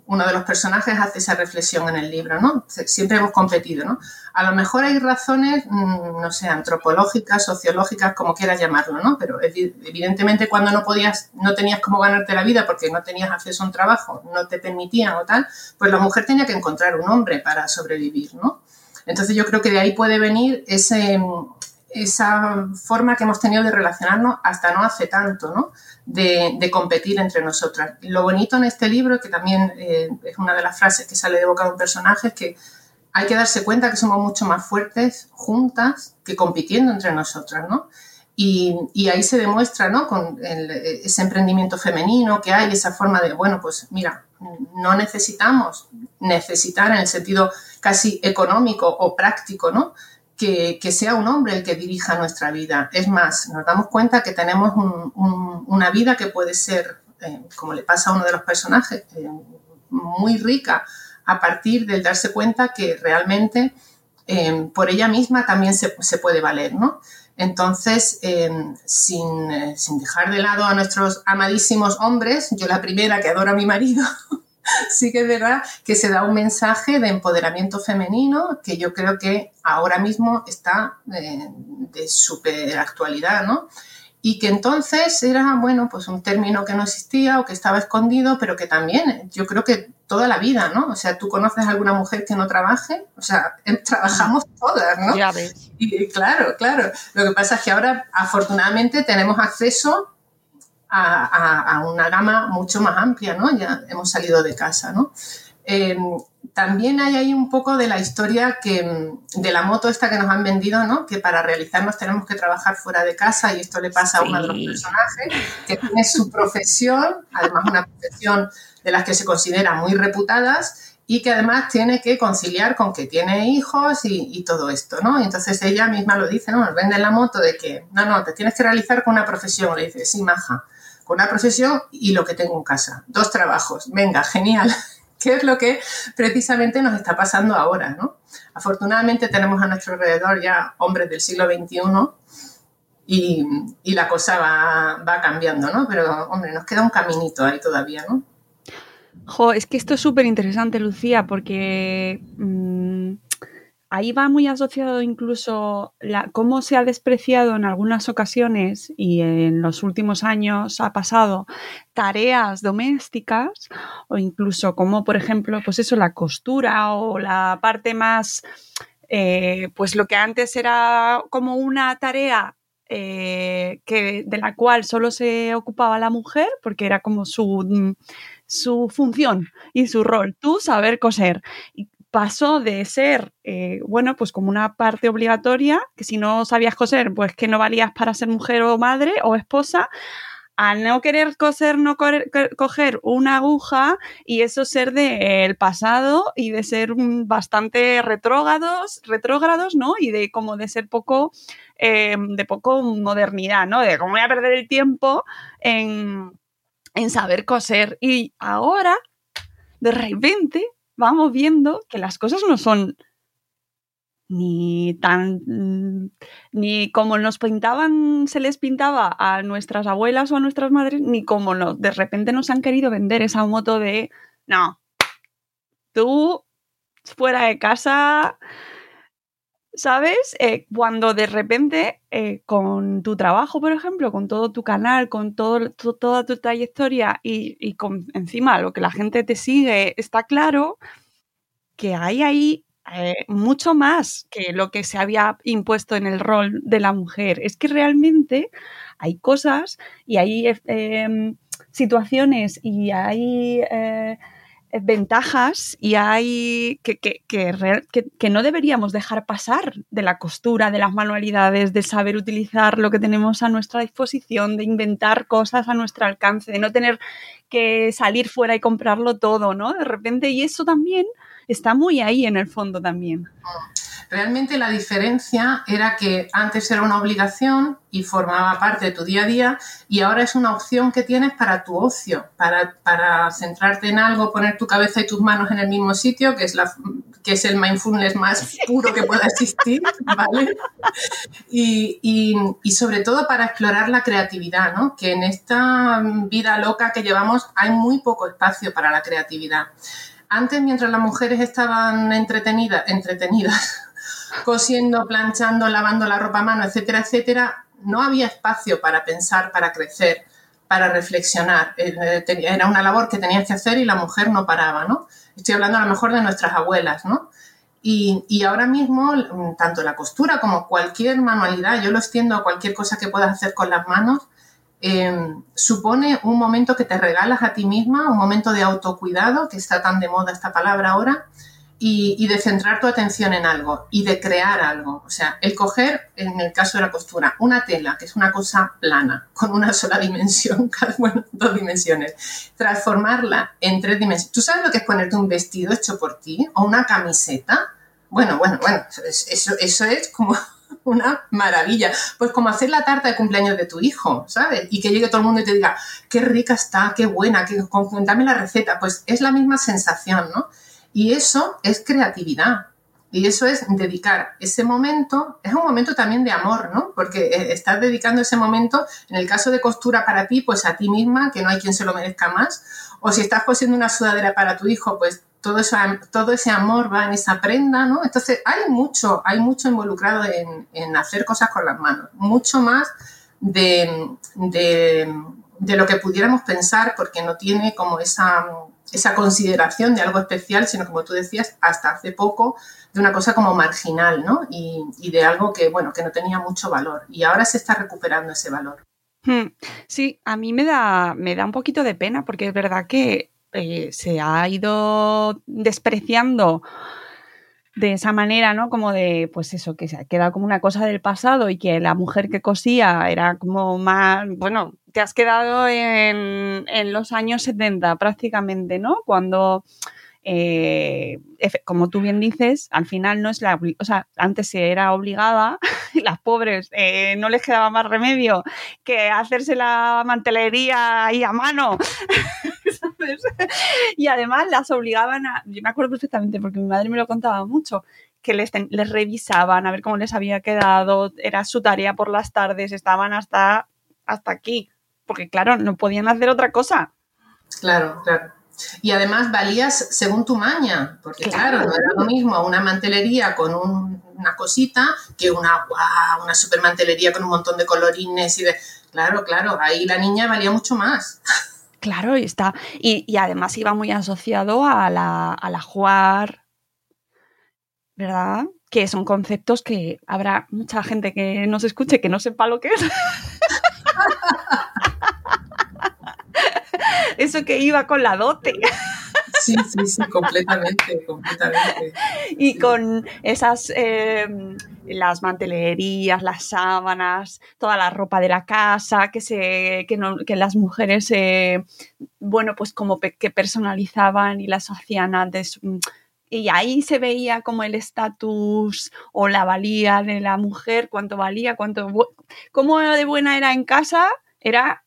uno de los personajes hace esa reflexión en el libro, ¿no? Siempre hemos competido, ¿no? A lo mejor hay razones, mm, no sé, antropológicas, sociológicas, como quieras llamarlo, ¿no? Pero evidentemente cuando no podías, no tenías cómo ganarte la vida porque no tenías acceso a un trabajo, no te permitían o tal, pues la mujer tenía que encontrar un hombre para sobrevivir, ¿no? Entonces yo creo que de ahí puede venir ese, esa forma que hemos tenido de relacionarnos hasta no hace tanto, ¿no? De, competir entre nosotras. Lo bonito en este libro, que también eh, es una de las frases que sale de boca de un personaje, es que hay que darse cuenta que somos mucho más fuertes juntas que compitiendo entre nosotras, ¿no? Y, ahí se demuestra, ¿no? Con ese emprendimiento femenino que hay, esa forma de, bueno, pues mira, no necesitamos necesitar en el sentido casi económico o práctico, ¿no? Que, sea un hombre el que dirija nuestra vida. Es más, nos damos cuenta que tenemos una vida que puede ser, eh, como le pasa a uno de los personajes, eh, muy rica a partir del darse cuenta que realmente eh, por ella misma también se, puede valer, ¿no? Entonces, sin, sin, dejar de lado a nuestros amadísimos hombres, yo la primera que adoro a mi marido, sí que es verdad que se da un mensaje de empoderamiento femenino que yo creo que ahora mismo está eh, de súper actualidad, ¿no? Y que entonces era, bueno, pues un término que no existía o que estaba escondido, pero que también, yo creo que toda la vida, ¿no? O sea, tú conoces a alguna mujer que no trabaje, o sea, trabajamos todas, ¿no? Ya ves. Y claro, claro. Lo que pasa es que ahora, afortunadamente, tenemos acceso a, una gama mucho más amplia, ¿no? Ya hemos salido de casa, ¿no? Em, también hay ahí un poco de la historia que, de la moto esta que nos han vendido, ¿no? Que para realizarnos tenemos que trabajar fuera de casa y esto le pasa a uno de los personajes que tiene su profesión, además una profesión de las que se consideran muy reputadas y que además tiene que conciliar con que tiene hijos y, todo esto, ¿no? Y entonces ella misma lo dice, ¿no? Nos vende la moto de que, no, no, te tienes que realizar con una profesión. Le dice, sí, maja con una profesión y lo que tengo en casa. Dos trabajos. Venga, genial. ¿Qué es lo que precisamente nos está pasando ahora? ¿no? Afortunadamente tenemos a nuestro alrededor ya hombres del siglo XXI y, y la cosa va, va, cambiando, ¿no? Pero, hombre, nos queda un caminito ahí todavía, ¿no? Jo, es que esto es súper interesante, Lucía, porque mm, ahí va muy asociado incluso cómo se ha despreciado en algunas ocasiones y en los últimos años ha pasado tareas domésticas o incluso como por ejemplo pues eso la costura o la parte más eh, pues lo que antes era como una tarea eh, que, de la cual solo se ocupaba la mujer porque era como su su función y su rol, tú saber coser pasó de ser, eh, bueno, pues como una parte obligatoria, que si no sabías coser, pues que no valías para ser mujer o madre o esposa, a no querer coser, no coger una aguja y eso ser del pasado y de ser bastante retrógrados, retrógrados, ¿no? Y de como de ser poco, em, de poco modernidad, ¿no? De cómo voy a perder el tiempo en, en saber coser. Y ahora, de repente, vamos viendo que las cosas no son ni tan ni como nos pintaban se les pintaba a nuestras abuelas o a nuestras madres ni como no, de repente nos han querido vender esa moto de no tú fuera de casa ¿sabes? Eh, cuando de repente eh, con tu trabajo, por ejemplo, con todo tu canal, con todo, toda tu trayectoria y, con encima lo que la gente te sigue, está claro que hay ahí eh, mucho más que lo que se había impuesto en el rol de la mujer. Es que realmente hay cosas y hay em, situaciones y hay ventajas y hay que, que, que, no deberíamos dejar pasar de la costura, de las manualidades, de saber utilizar lo que tenemos a nuestra disposición, de inventar cosas a nuestro alcance, de no tener que salir fuera y comprarlo todo, ¿no? De repente, y eso también está muy ahí en el fondo también. Realmente la diferencia era que antes era una obligación y formaba parte de tu día a día y ahora es una opción que tienes para tu ocio, para, para centrarte en algo, poner tu cabeza y tus manos en el mismo sitio, que es, la, que es el mindfulness más puro que pueda existir, ¿vale? Y, y, y sobre todo para explorar la creatividad, ¿no? Que en esta vida loca que llevamos hay muy poco espacio para la creatividad. Antes, mientras las mujeres estaban entretenidas, entretenidas cosiendo, planchando, lavando la ropa a mano, etcétera, etcétera, no había espacio para pensar, para crecer, para reflexionar. Eh, era una labor que tenías que hacer y la mujer no paraba, ¿no? Estoy hablando a lo mejor de nuestras abuelas, ¿no? Y, ahora mismo, tanto la costura como cualquier manualidad, yo lo extiendo a cualquier cosa que puedas hacer con las manos, eh, supone un momento que te regalas a ti misma, un momento de autocuidado, que está tan de moda esta palabra ahora, y, de centrar tu atención en algo y de crear algo. O sea, el coger, en el caso de la costura, una tela, que es una cosa plana, con una sola dimensión, bueno, dos dimensiones, transformarla en tres dimensiones. ¿Tú sabes lo que es ponerte un vestido hecho por ti o una camiseta? Bueno, bueno, bueno, eso, eso es como una maravilla. Pues como hacer la tarta de cumpleaños de tu hijo, ¿sabes? Y que llegue todo el mundo y te diga, qué rica está, qué buena, que, dame la receta. Pues es la misma sensación, ¿no? Y eso es creatividad. Y eso es dedicar ese momento, es un momento también de amor, ¿no? Porque eh, estás dedicando ese momento, en el caso de costura para ti, pues a ti misma, que no hay quien se lo merezca más. O si estás cosiendo una sudadera para tu hijo, pues todo, todo ese amor va en esa prenda, ¿no? Entonces hay mucho, hay mucho involucrado en, hacer cosas con las manos, mucho más de, de lo que pudiéramos pensar, porque no tiene como esa esa consideración de algo especial, sino como tú decías, hasta hace poco, de una cosa como marginal, ¿no? Y, de algo que, bueno, que no tenía mucho valor. Y ahora se está recuperando ese valor. Hmm. Sí, a mí me da, me da un poquito de pena porque es verdad que eh, se ha ido despreciando de esa manera, ¿no? Como de, pues eso, que se ha quedado como una cosa del pasado y que la mujer que cosía era como más, bueno, te has quedado en, en los años 70 prácticamente, ¿no? Cuando, eh, como tú bien dices, al final no es la, o sea, antes se era obligada, las pobres eh, no les quedaba más remedio que hacerse la mantelería ahí a mano. Y además las obligaban a, yo me acuerdo perfectamente porque mi madre me lo contaba mucho, que les, les revisaban a ver cómo les había quedado, era su tarea por las tardes, estaban hasta, hasta aquí, porque claro, no podían hacer otra cosa. Claro, claro. Y además valías según tu maña, porque claro, no era lo mismo una mantelería con una cosita que una, wow, una super mantelería con un montón de colorines y de... Claro, claro, ahí la niña valía mucho más. Claro, y está. Y, además iba muy asociado a la, a la jugar, ¿verdad? Que son conceptos que habrá mucha gente que nos escuche que no sepa lo que es. Eso que iba con la dote. Sí, sí, sí, completamente, completamente. Y con esas, em, las mantelerías, las sábanas, toda la ropa de la casa, que, se, que, no, que las mujeres, eh, bueno, pues como que personalizaban y las hacían antes mm, y ahí se veía como el estatus o la valía de la mujer, cuánto valía, cuánto cómo de buena era en casa, era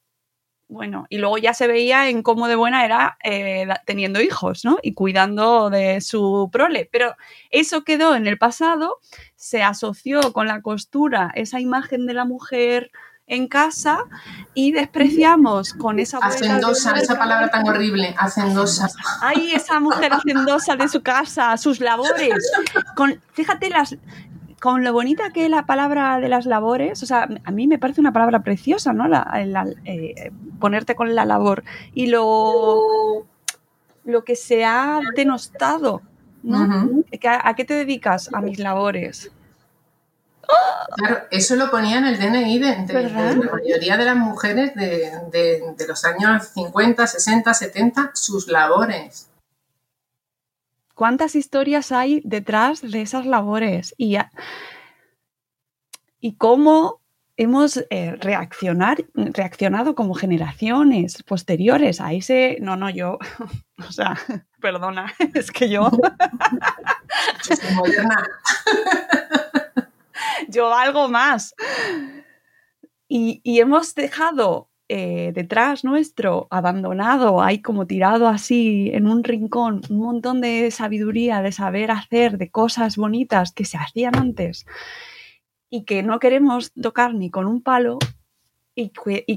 bueno, y luego ya se veía en cómo de buena era eh, teniendo hijos, ¿no? Y cuidando de su prole. Pero eso quedó en el pasado, se asoció con la costura esa imagen de la mujer en casa y despreciamos con esa hacendosa, esa palabra tan horrible, hacendosa. Ay, esa mujer hacendosa de su casa, sus labores. Con, fíjate las con lo bonita que es la palabra de las labores, o sea, a mí me parece una palabra preciosa, ¿no? Eh, ponerte con la labor. Y lo, lo que se ha denostado, ¿no? ¿A, qué te dedicas? A mis labores. Claro, eso lo ponía en el DNI de, la mayoría de las mujeres de, de, los años 50, 60, 70, sus labores. ¿Cuántas historias hay detrás de esas labores? Y, y cómo hemos eh, reaccionar, reaccionado como generaciones posteriores a ese... No, no, yo... o sea, perdona, es que yo... yo algo más. Y, y hemos dejado eh, detrás nuestro, abandonado, ahí como tirado así en un rincón, un montón de sabiduría, de saber hacer, de cosas bonitas que se hacían antes y que no queremos tocar ni con un palo y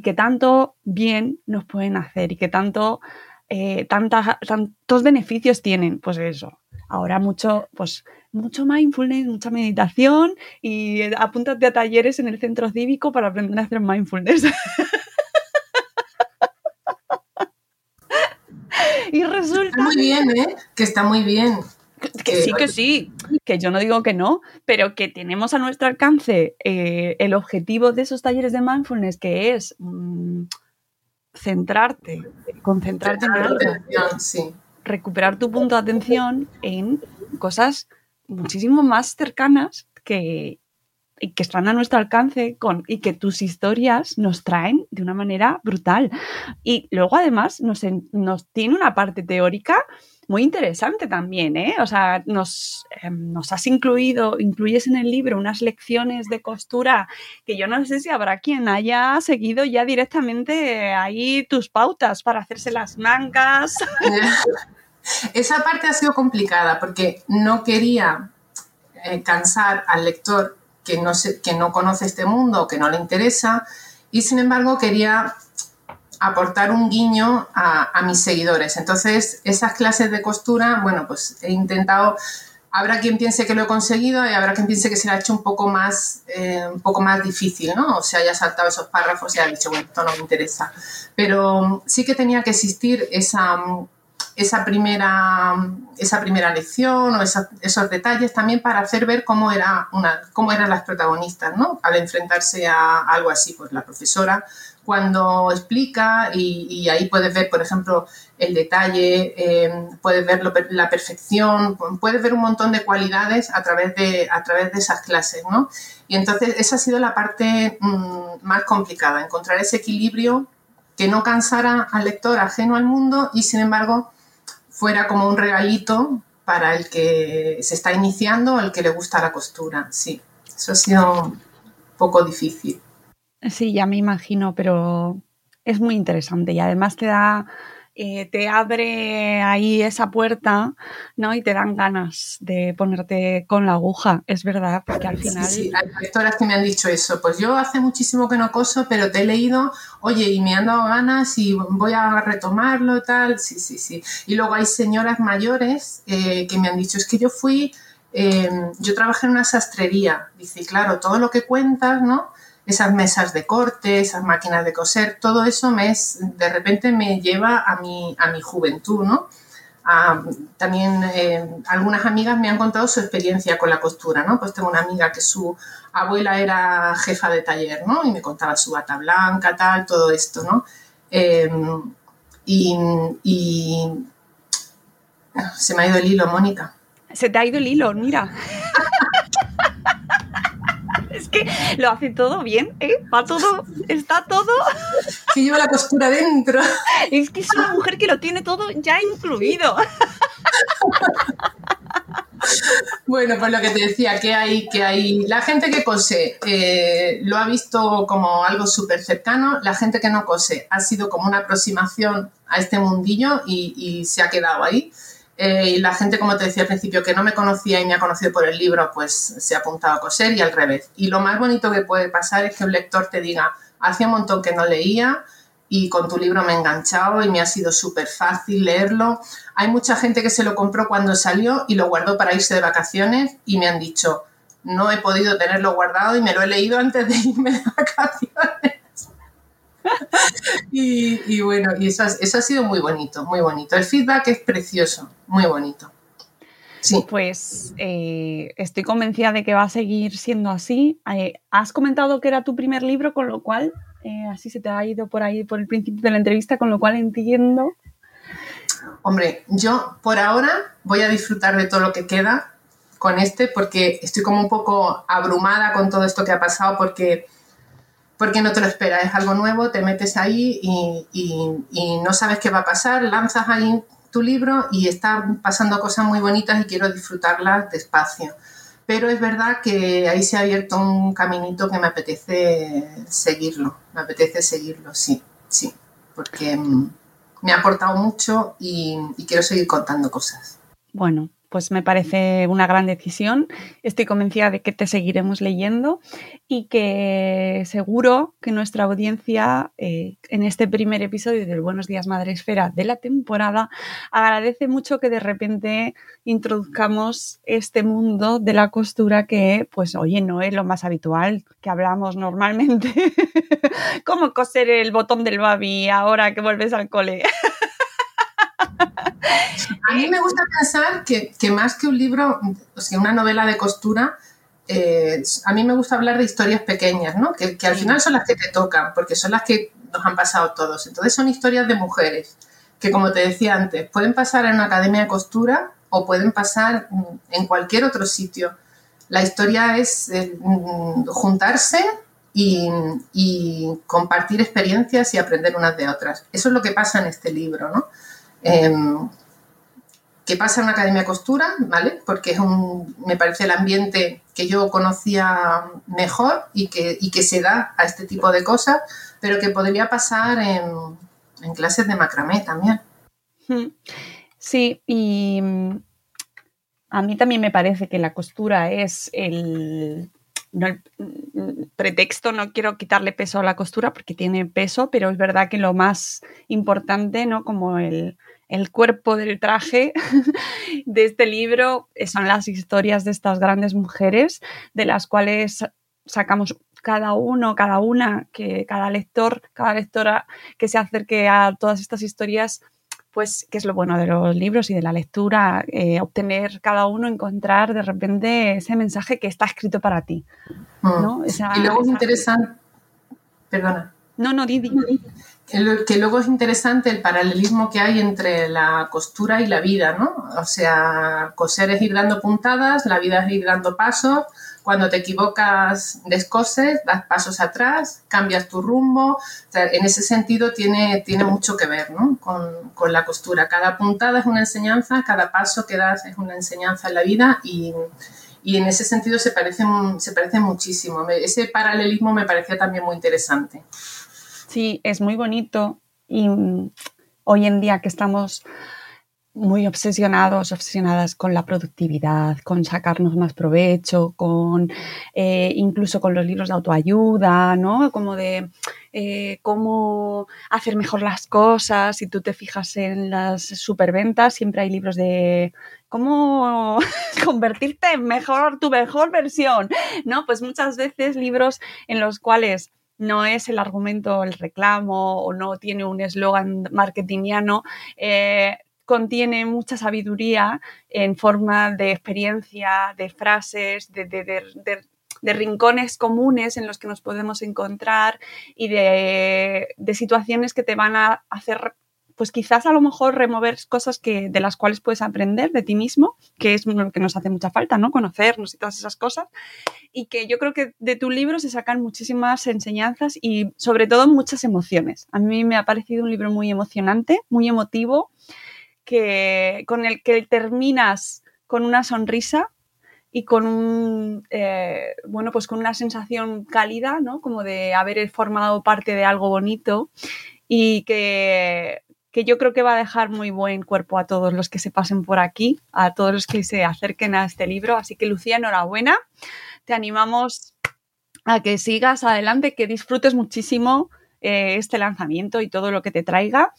que, tanto bien nos pueden hacer y que tanto, eh, tantos beneficios tienen. Pues eso, ahora mucho, pues mucho mindfulness, mucha meditación y apúntate a talleres en el centro cívico para aprender a hacer mindfulness. y resulta... Está muy bien, ¿eh? Que está muy bien. Que, sí, que sí, que yo no digo que no, pero que tenemos a nuestro alcance eh, el objetivo de esos talleres de mindfulness, que es mm, centrarte, concentrarte en algo, recuperar tu punto de atención en cosas muchísimo más cercanas que, que están a nuestro alcance y que tus historias nos traen de una manera brutal. Y luego además nos, tiene una parte teórica muy interesante también, ¿eh? O sea, nos, em, nos, has incluido, incluyes en el libro unas lecciones de costura que yo no sé si habrá quien haya seguido ya directamente ahí tus pautas para hacerse las mangas. Esa parte ha sido complicada porque no quería eh, cansar al lector que no, que no conoce este mundo, que no le interesa, y sin embargo quería aportar un guiño a, mis seguidores. Entonces, esas clases de costura, bueno, pues he intentado, habrá quien piense que lo he conseguido y habrá quien piense que se lo ha hecho un poco más, eh, un poco más difícil, ¿no? O sea, haya saltado esos párrafos y ha dicho, bueno, esto no me interesa. Pero sí que tenía que existir esa, esa primera, esa primera lección o esos detalles también para hacer ver cómo, era una, cómo eran las protagonistas, ¿no? Al enfrentarse a algo así, pues la profesora cuando explica y, ahí puedes ver, por ejemplo, el detalle, eh, puedes ver la perfección, puedes ver un montón de cualidades a través de, a través de esas clases, ¿no? Y entonces esa ha sido la parte mm, más complicada, encontrar ese equilibrio que no cansara al lector ajeno al mundo y sin embargo fuera como un regalito para el que se está iniciando o el que le gusta la costura. Sí, eso ha sido un poco difícil. Sí, ya me imagino, pero es muy interesante y además te da eh, te abre ahí esa puerta, ¿no? Y te dan ganas de ponerte con la aguja, es verdad, porque al final... Sí, hay lectoras que me han dicho eso, pues yo hace muchísimo que no coso, pero te he leído, oye, y me han dado ganas y voy a retomarlo y tal, sí, sí, sí. Y luego hay señoras mayores eh, que me han dicho, es que yo fui, eh, yo trabajé en una sastrería, dice, claro, todo lo que cuentas, ¿no? Esas mesas de corte, esas máquinas de coser, todo eso me es, de repente me lleva a mi, a mi juventud, ¿no? también eh, algunas amigas me han contado su experiencia con la costura, ¿no? Pues tengo una amiga que su abuela era jefa de taller, ¿no? Y me contaba su bata blanca, tal, todo esto, ¿no? Em, y, y se me ha ido el hilo, Mónica. Se te ha ido el hilo, mira. que lo hace todo bien, ¿eh? Va todo, está todo. Que lleva la costura dentro. Es que es una mujer que lo tiene todo ya incluido. Bueno, pues lo que te decía, que hay, que hay la gente que cose eh, lo ha visto como algo súper cercano, la gente que no cose ha sido como una aproximación a este mundillo y se ha quedado ahí. Eh, y la gente, como te decía al principio, que no me conocía y me ha conocido por el libro, pues se ha apuntado a coser y al revés. Y lo más bonito que puede pasar es que un lector te diga, hace un montón que no leía y con tu libro me he enganchado y me ha sido súper fácil leerlo. Hay mucha gente que se lo compró cuando salió y lo guardó para irse de vacaciones y me han dicho, no he podido tenerlo guardado y me lo he leído antes de irme de vacaciones. y, bueno, y eso, eso ha sido muy bonito, muy bonito. El feedback es precioso, muy bonito. Sí. Pues eh, estoy convencida de que va a seguir siendo así. Eh, has comentado que era tu primer libro, con lo cual eh, así se te ha ido por ahí por el principio de la entrevista, con lo cual entiendo. Hombre, yo por ahora voy a disfrutar de todo lo que queda con este porque estoy como un poco abrumada con todo esto que ha pasado porque porque no te lo esperas, es algo nuevo, te metes ahí y, y, no sabes qué va a pasar, lanzas ahí tu libro y están pasando cosas muy bonitas y quiero disfrutarlas despacio. Pero es verdad que ahí se ha abierto un caminito que me apetece seguirlo, me apetece seguirlo, sí, sí, porque mm, me ha aportado mucho y quiero seguir contando cosas. Bueno, pues me parece una gran decisión. Estoy convencida de que te seguiremos leyendo y que seguro que nuestra audiencia eh, en este primer episodio del Buenos Días Madre Esfera de la temporada agradece mucho que de repente introduzcamos este mundo de la costura que, pues, oye, no es lo más habitual que hablamos normalmente. ¿Cómo coser el botón del babi ahora que vuelves al cole? A mí me gusta pensar que, más que un libro, o sea, una novela de costura, eh, a mí me gusta hablar de historias pequeñas, ¿no? Que, al final son las que te tocan, porque son las que nos han pasado todos. Entonces son historias de mujeres, que como te decía antes, pueden pasar en una academia de costura o pueden pasar en cualquier otro sitio. La historia es mm, juntarse y, compartir experiencias y aprender unas de otras. Eso es lo que pasa en este libro, ¿no? Em, ¿Qué pasa en una academia de costura, ¿vale? Porque es un, me parece el ambiente que yo conocía mejor y que, que se da a este tipo de cosas, pero que podría pasar en, clases de macramé también. Sí, y mm, a mí también me parece que la costura es el, el mm, pretexto, no quiero quitarle peso a la costura porque tiene peso, pero es verdad que lo más importante, ¿no? Como el, el cuerpo del traje de este libro son las historias de estas grandes mujeres, de las cuales sacamos cada uno, cada una, que cada lector, cada lectora que se acerque a todas estas historias, pues que es lo bueno de los libros y de la lectura, eh, obtener cada uno, encontrar de repente ese mensaje que está escrito para ti. Mm. y luego es interesante, perdona. No, no, Didi que luego es interesante el paralelismo que hay entre la costura y la vida, ¿no? O sea, coser es ir dando puntadas, la vida es ir dando pasos. Cuando te equivocas, descoses, das pasos atrás, cambias tu rumbo. en ese sentido tiene, tiene mucho que ver ¿no? con, con, la costura. Cada puntada es una enseñanza, cada paso que das es una enseñanza en la vida y, y en ese sentido se parecen, se parece muchísimo. Ese paralelismo me parecía también muy interesante. Sí, es muy bonito y mm, hoy en día que estamos muy obsesionados, obsesionadas con la productividad, con sacarnos más provecho, con eh, incluso con los libros de autoayuda, ¿no? Como de eh, cómo hacer mejor las cosas. Si tú te fijas en las superventas, siempre hay libros de cómo convertirte en mejor, tu mejor versión, ¿no? Pues muchas veces libros en los cuales no es el argumento, el reclamo o no tiene un eslogan marketingiano, eh, contiene mucha sabiduría en forma de experiencia, de frases, de, rincones comunes en los que nos podemos encontrar y de, situaciones que te van a hacer pues quizás a lo mejor remover cosas que, de las cuales puedes aprender de ti mismo, que es lo que nos hace mucha falta, ¿no? Conocernos y todas esas cosas. Y que yo creo que de tu libro se sacan muchísimas enseñanzas y sobre todo muchas emociones. A mí me ha parecido un libro muy emocionante, muy emotivo, que, con el que terminas con una sonrisa y con un eh, bueno pues con una sensación cálida no como de haber formado parte de algo bonito y que que yo creo que va a dejar muy buen cuerpo a todos los que se pasen por aquí, a todos los que se acerquen a este libro. Así que Lucía, enhorabuena. Te animamos a que sigas adelante, que disfrutes muchísimo eh, este lanzamiento y todo lo que te traiga.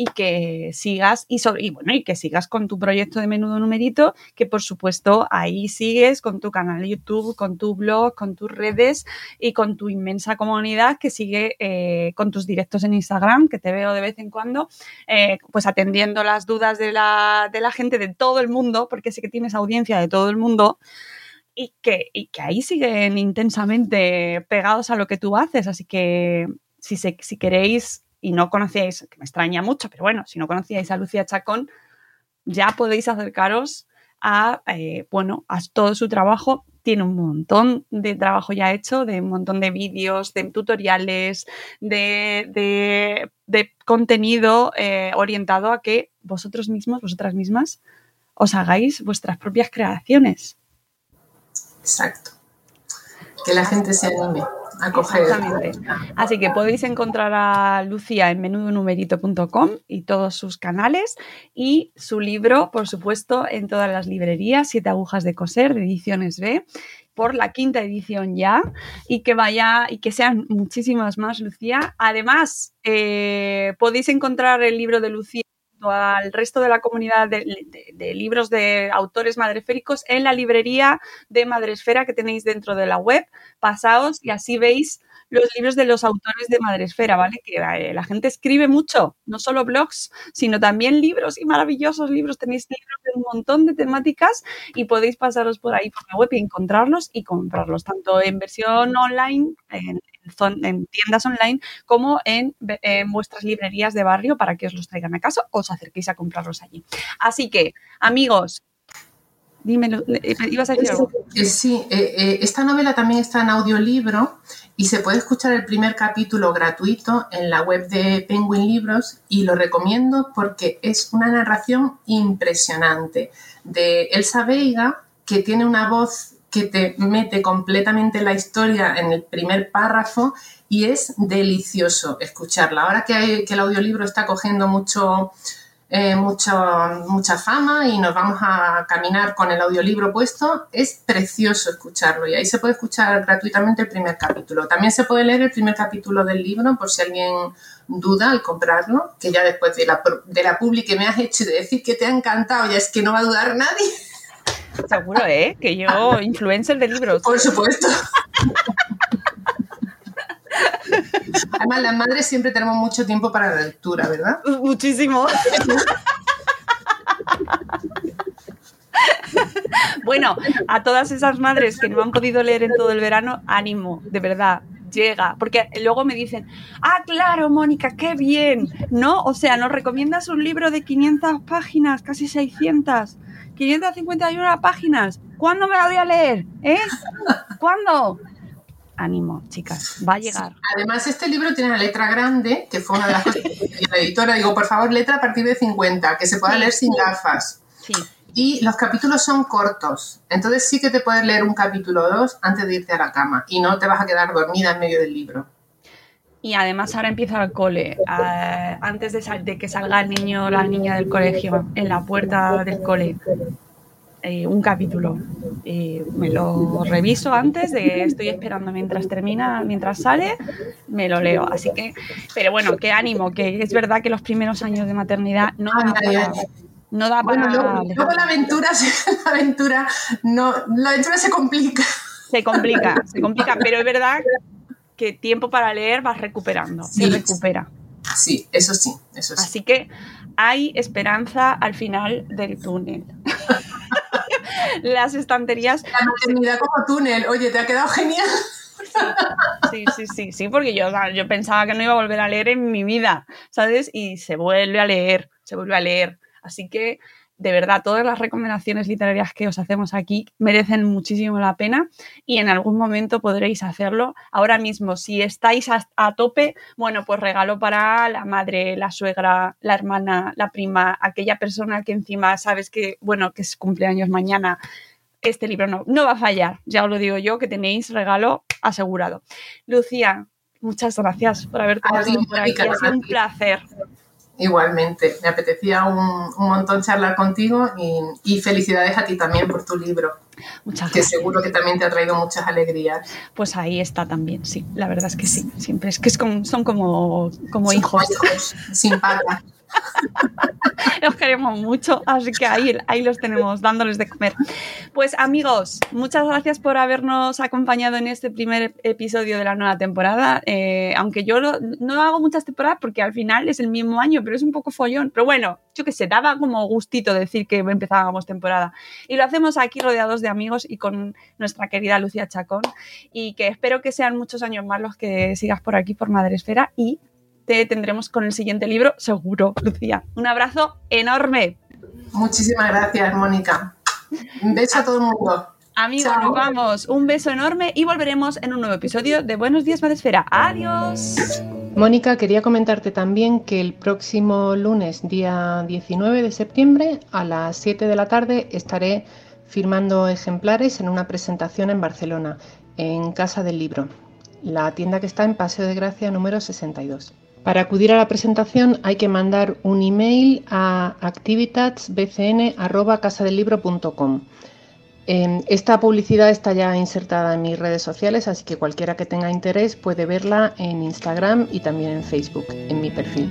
Y que sigas y, sobre, bueno, y que sigas con tu proyecto de menudo numerito, que por supuesto ahí sigues con tu canal de YouTube, con tu blog, con tus redes y con tu inmensa comunidad que sigue eh, con tus directos en Instagram, que te veo de vez en cuando, eh, pues atendiendo las dudas de la, de la gente de todo el mundo, porque sé que tienes audiencia de todo el mundo y que, y que ahí siguen intensamente pegados a lo que tú haces. Así que si, se, si queréis y no conocíais, que me extraña mucho, pero bueno, si no conocíais a Lucía Chacón, ya podéis acercaros a, eh, bueno, a todo su trabajo. Tiene un montón de trabajo ya hecho, de un montón de vídeos, de tutoriales, de, de, contenido eh, orientado a que vosotros mismos, vosotras mismas, os hagáis vuestras propias creaciones. Exacto. Que la gente se anime. Exactamente. Así que podéis encontrar a Lucía en menudonumerito.com y todos sus canales y su libro, por supuesto, en todas las librerías, Siete agujas de coser, de ediciones B por la quinta edición ya y que vaya y que sean muchísimas más, Lucía. Además, eh, podéis encontrar el libro de Lucía al resto de la comunidad de, libros de autores madreféricos en la librería de Madresfera que tenéis dentro de la web. Pasaos y así veis los libros de los autores de Madresfera, ¿vale? Que eh, la gente escribe mucho, no solo blogs, sino también libros y maravillosos libros. Tenéis libros de un montón de temáticas y podéis pasaros por ahí por la web y encontrarlos y comprarlos, tanto en versión online, en, en tiendas online, como en, vuestras librerías de barrio para que os los traigan a casa o os acerquéis a comprarlos allí. Así que, amigos, dímelo, eh, ¿ibas a decir algo? Sí, eh, esta novela también está en audiolibro y se puede escuchar el primer capítulo gratuito en la web de Penguin Libros y lo recomiendo porque es una narración impresionante de Elsa Veiga que tiene una voz que te mete completamente la historia en el primer párrafo y es delicioso escucharla. Ahora que, el audiolibro está cogiendo mucho, eh, mucha fama y nos vamos a caminar con el audiolibro puesto, es precioso escucharlo y ahí se puede escuchar gratuitamente el primer capítulo. También se puede leer el primer capítulo del libro por si alguien duda al comprarlo, que ya después de la, de la publi que me has hecho de decir que te ha encantado, ya es que no va a dudar nadie. Seguro, ¿eh? Que yo, influencer de libros. Por supuesto. Además, las madres siempre tenemos mucho tiempo para la lectura, ¿verdad? Muchísimo. bueno, a todas esas madres que no han podido leer en todo el verano, ánimo, de verdad, llega. Porque luego me dicen, ah, claro, Mónica, qué bien. ¿No? O sea, nos recomiendas un libro de 500 páginas, casi 600. 551 páginas. ¿Cuándo me la voy a leer? ¿Eh? ¿Cuándo? ánimo, chicas, va a llegar. Además, este libro tiene una letra grande, que fue una de las cosas que la editora digo, por favor, letra a partir de 50, que se pueda leer sin gafas. Sí. Y los capítulos son cortos, entonces sí que te puedes leer un capítulo o dos antes de irte a la cama y no te vas a quedar dormida en medio del libro. Y además ahora empieza el cole. Eh, antes de, de, que salga el niño o la niña del colegio, en la puerta del cole, eh, un capítulo. me lo reviso antes de estoy esperando mientras termina, mientras sale, me lo leo. Así que, pero bueno, qué ánimo, que es verdad que los primeros años de maternidad no da para, no da para luego, la aventura, la aventura, no, la aventura se complica. Se complica, se complica, pero es verdad que tiempo para leer vas recuperando, se recupera. Sí, eso sí, eso sí. Así que hay esperanza al final del túnel. las estanterías. La maternidad como túnel, oye, te ha quedado genial. Sí, sí, sí, sí, porque yo, yo pensaba que no iba a volver a leer en mi vida, ¿sabes? Y se vuelve a leer, se vuelve a leer. Así que de verdad, todas las recomendaciones literarias que os hacemos aquí merecen muchísimo la pena y en algún momento podréis hacerlo. Ahora mismo, si estáis a, tope, bueno, pues regalo para la madre, la suegra, la hermana, la prima, aquella persona que encima sabes que, bueno, que es cumpleaños mañana. Este libro no, no va a fallar, ya os lo digo yo, que tenéis regalo asegurado. Lucía, muchas gracias por haber estado por aquí. Ha sido un placer. Igualmente, me apetecía un, montón charlar contigo y, felicidades a ti también por tu libro. Muchas gracias. Que seguro que también te ha traído muchas alegrías. Pues ahí está también, sí, la verdad es que sí, siempre es que son como, como hijos. sin paga. Los queremos mucho, así que ahí, ahí los tenemos dándoles de comer. Pues amigos, muchas gracias por habernos acompañado en este primer episodio de la nueva temporada. Eh, aunque yo no, hago muchas temporadas porque al final es el mismo año, pero es un poco follón. Pero bueno, yo que sé, daba como gustito decir que empezábamos temporada. Y lo hacemos aquí rodeados de amigos y con nuestra querida Lucía Chacón. Y que espero que sean muchos años más los que sigas por aquí, por Madresfera. Y te tendremos con el siguiente libro, seguro, Lucía. Un abrazo enorme. Muchísimas gracias, Mónica. Un beso a todo el mundo. Amigos, nos vamos. Un beso enorme y volveremos en un nuevo episodio de Buenos Días Madresfera. Adiós. Mónica, quería comentarte también que el próximo lunes, día 19 de septiembre, a las 7 de la tarde, estaré firmando ejemplares en una presentación en Barcelona, en Casa del Libro, la tienda que está en Paseo de Gracia número 62. Para acudir a la presentación hay que mandar un email a activitatsbcn.casadelibro.com. Em, esta publicidad está ya insertada en mis redes sociales, así que cualquiera que tenga interés puede verla en Instagram y también en Facebook, en mi perfil.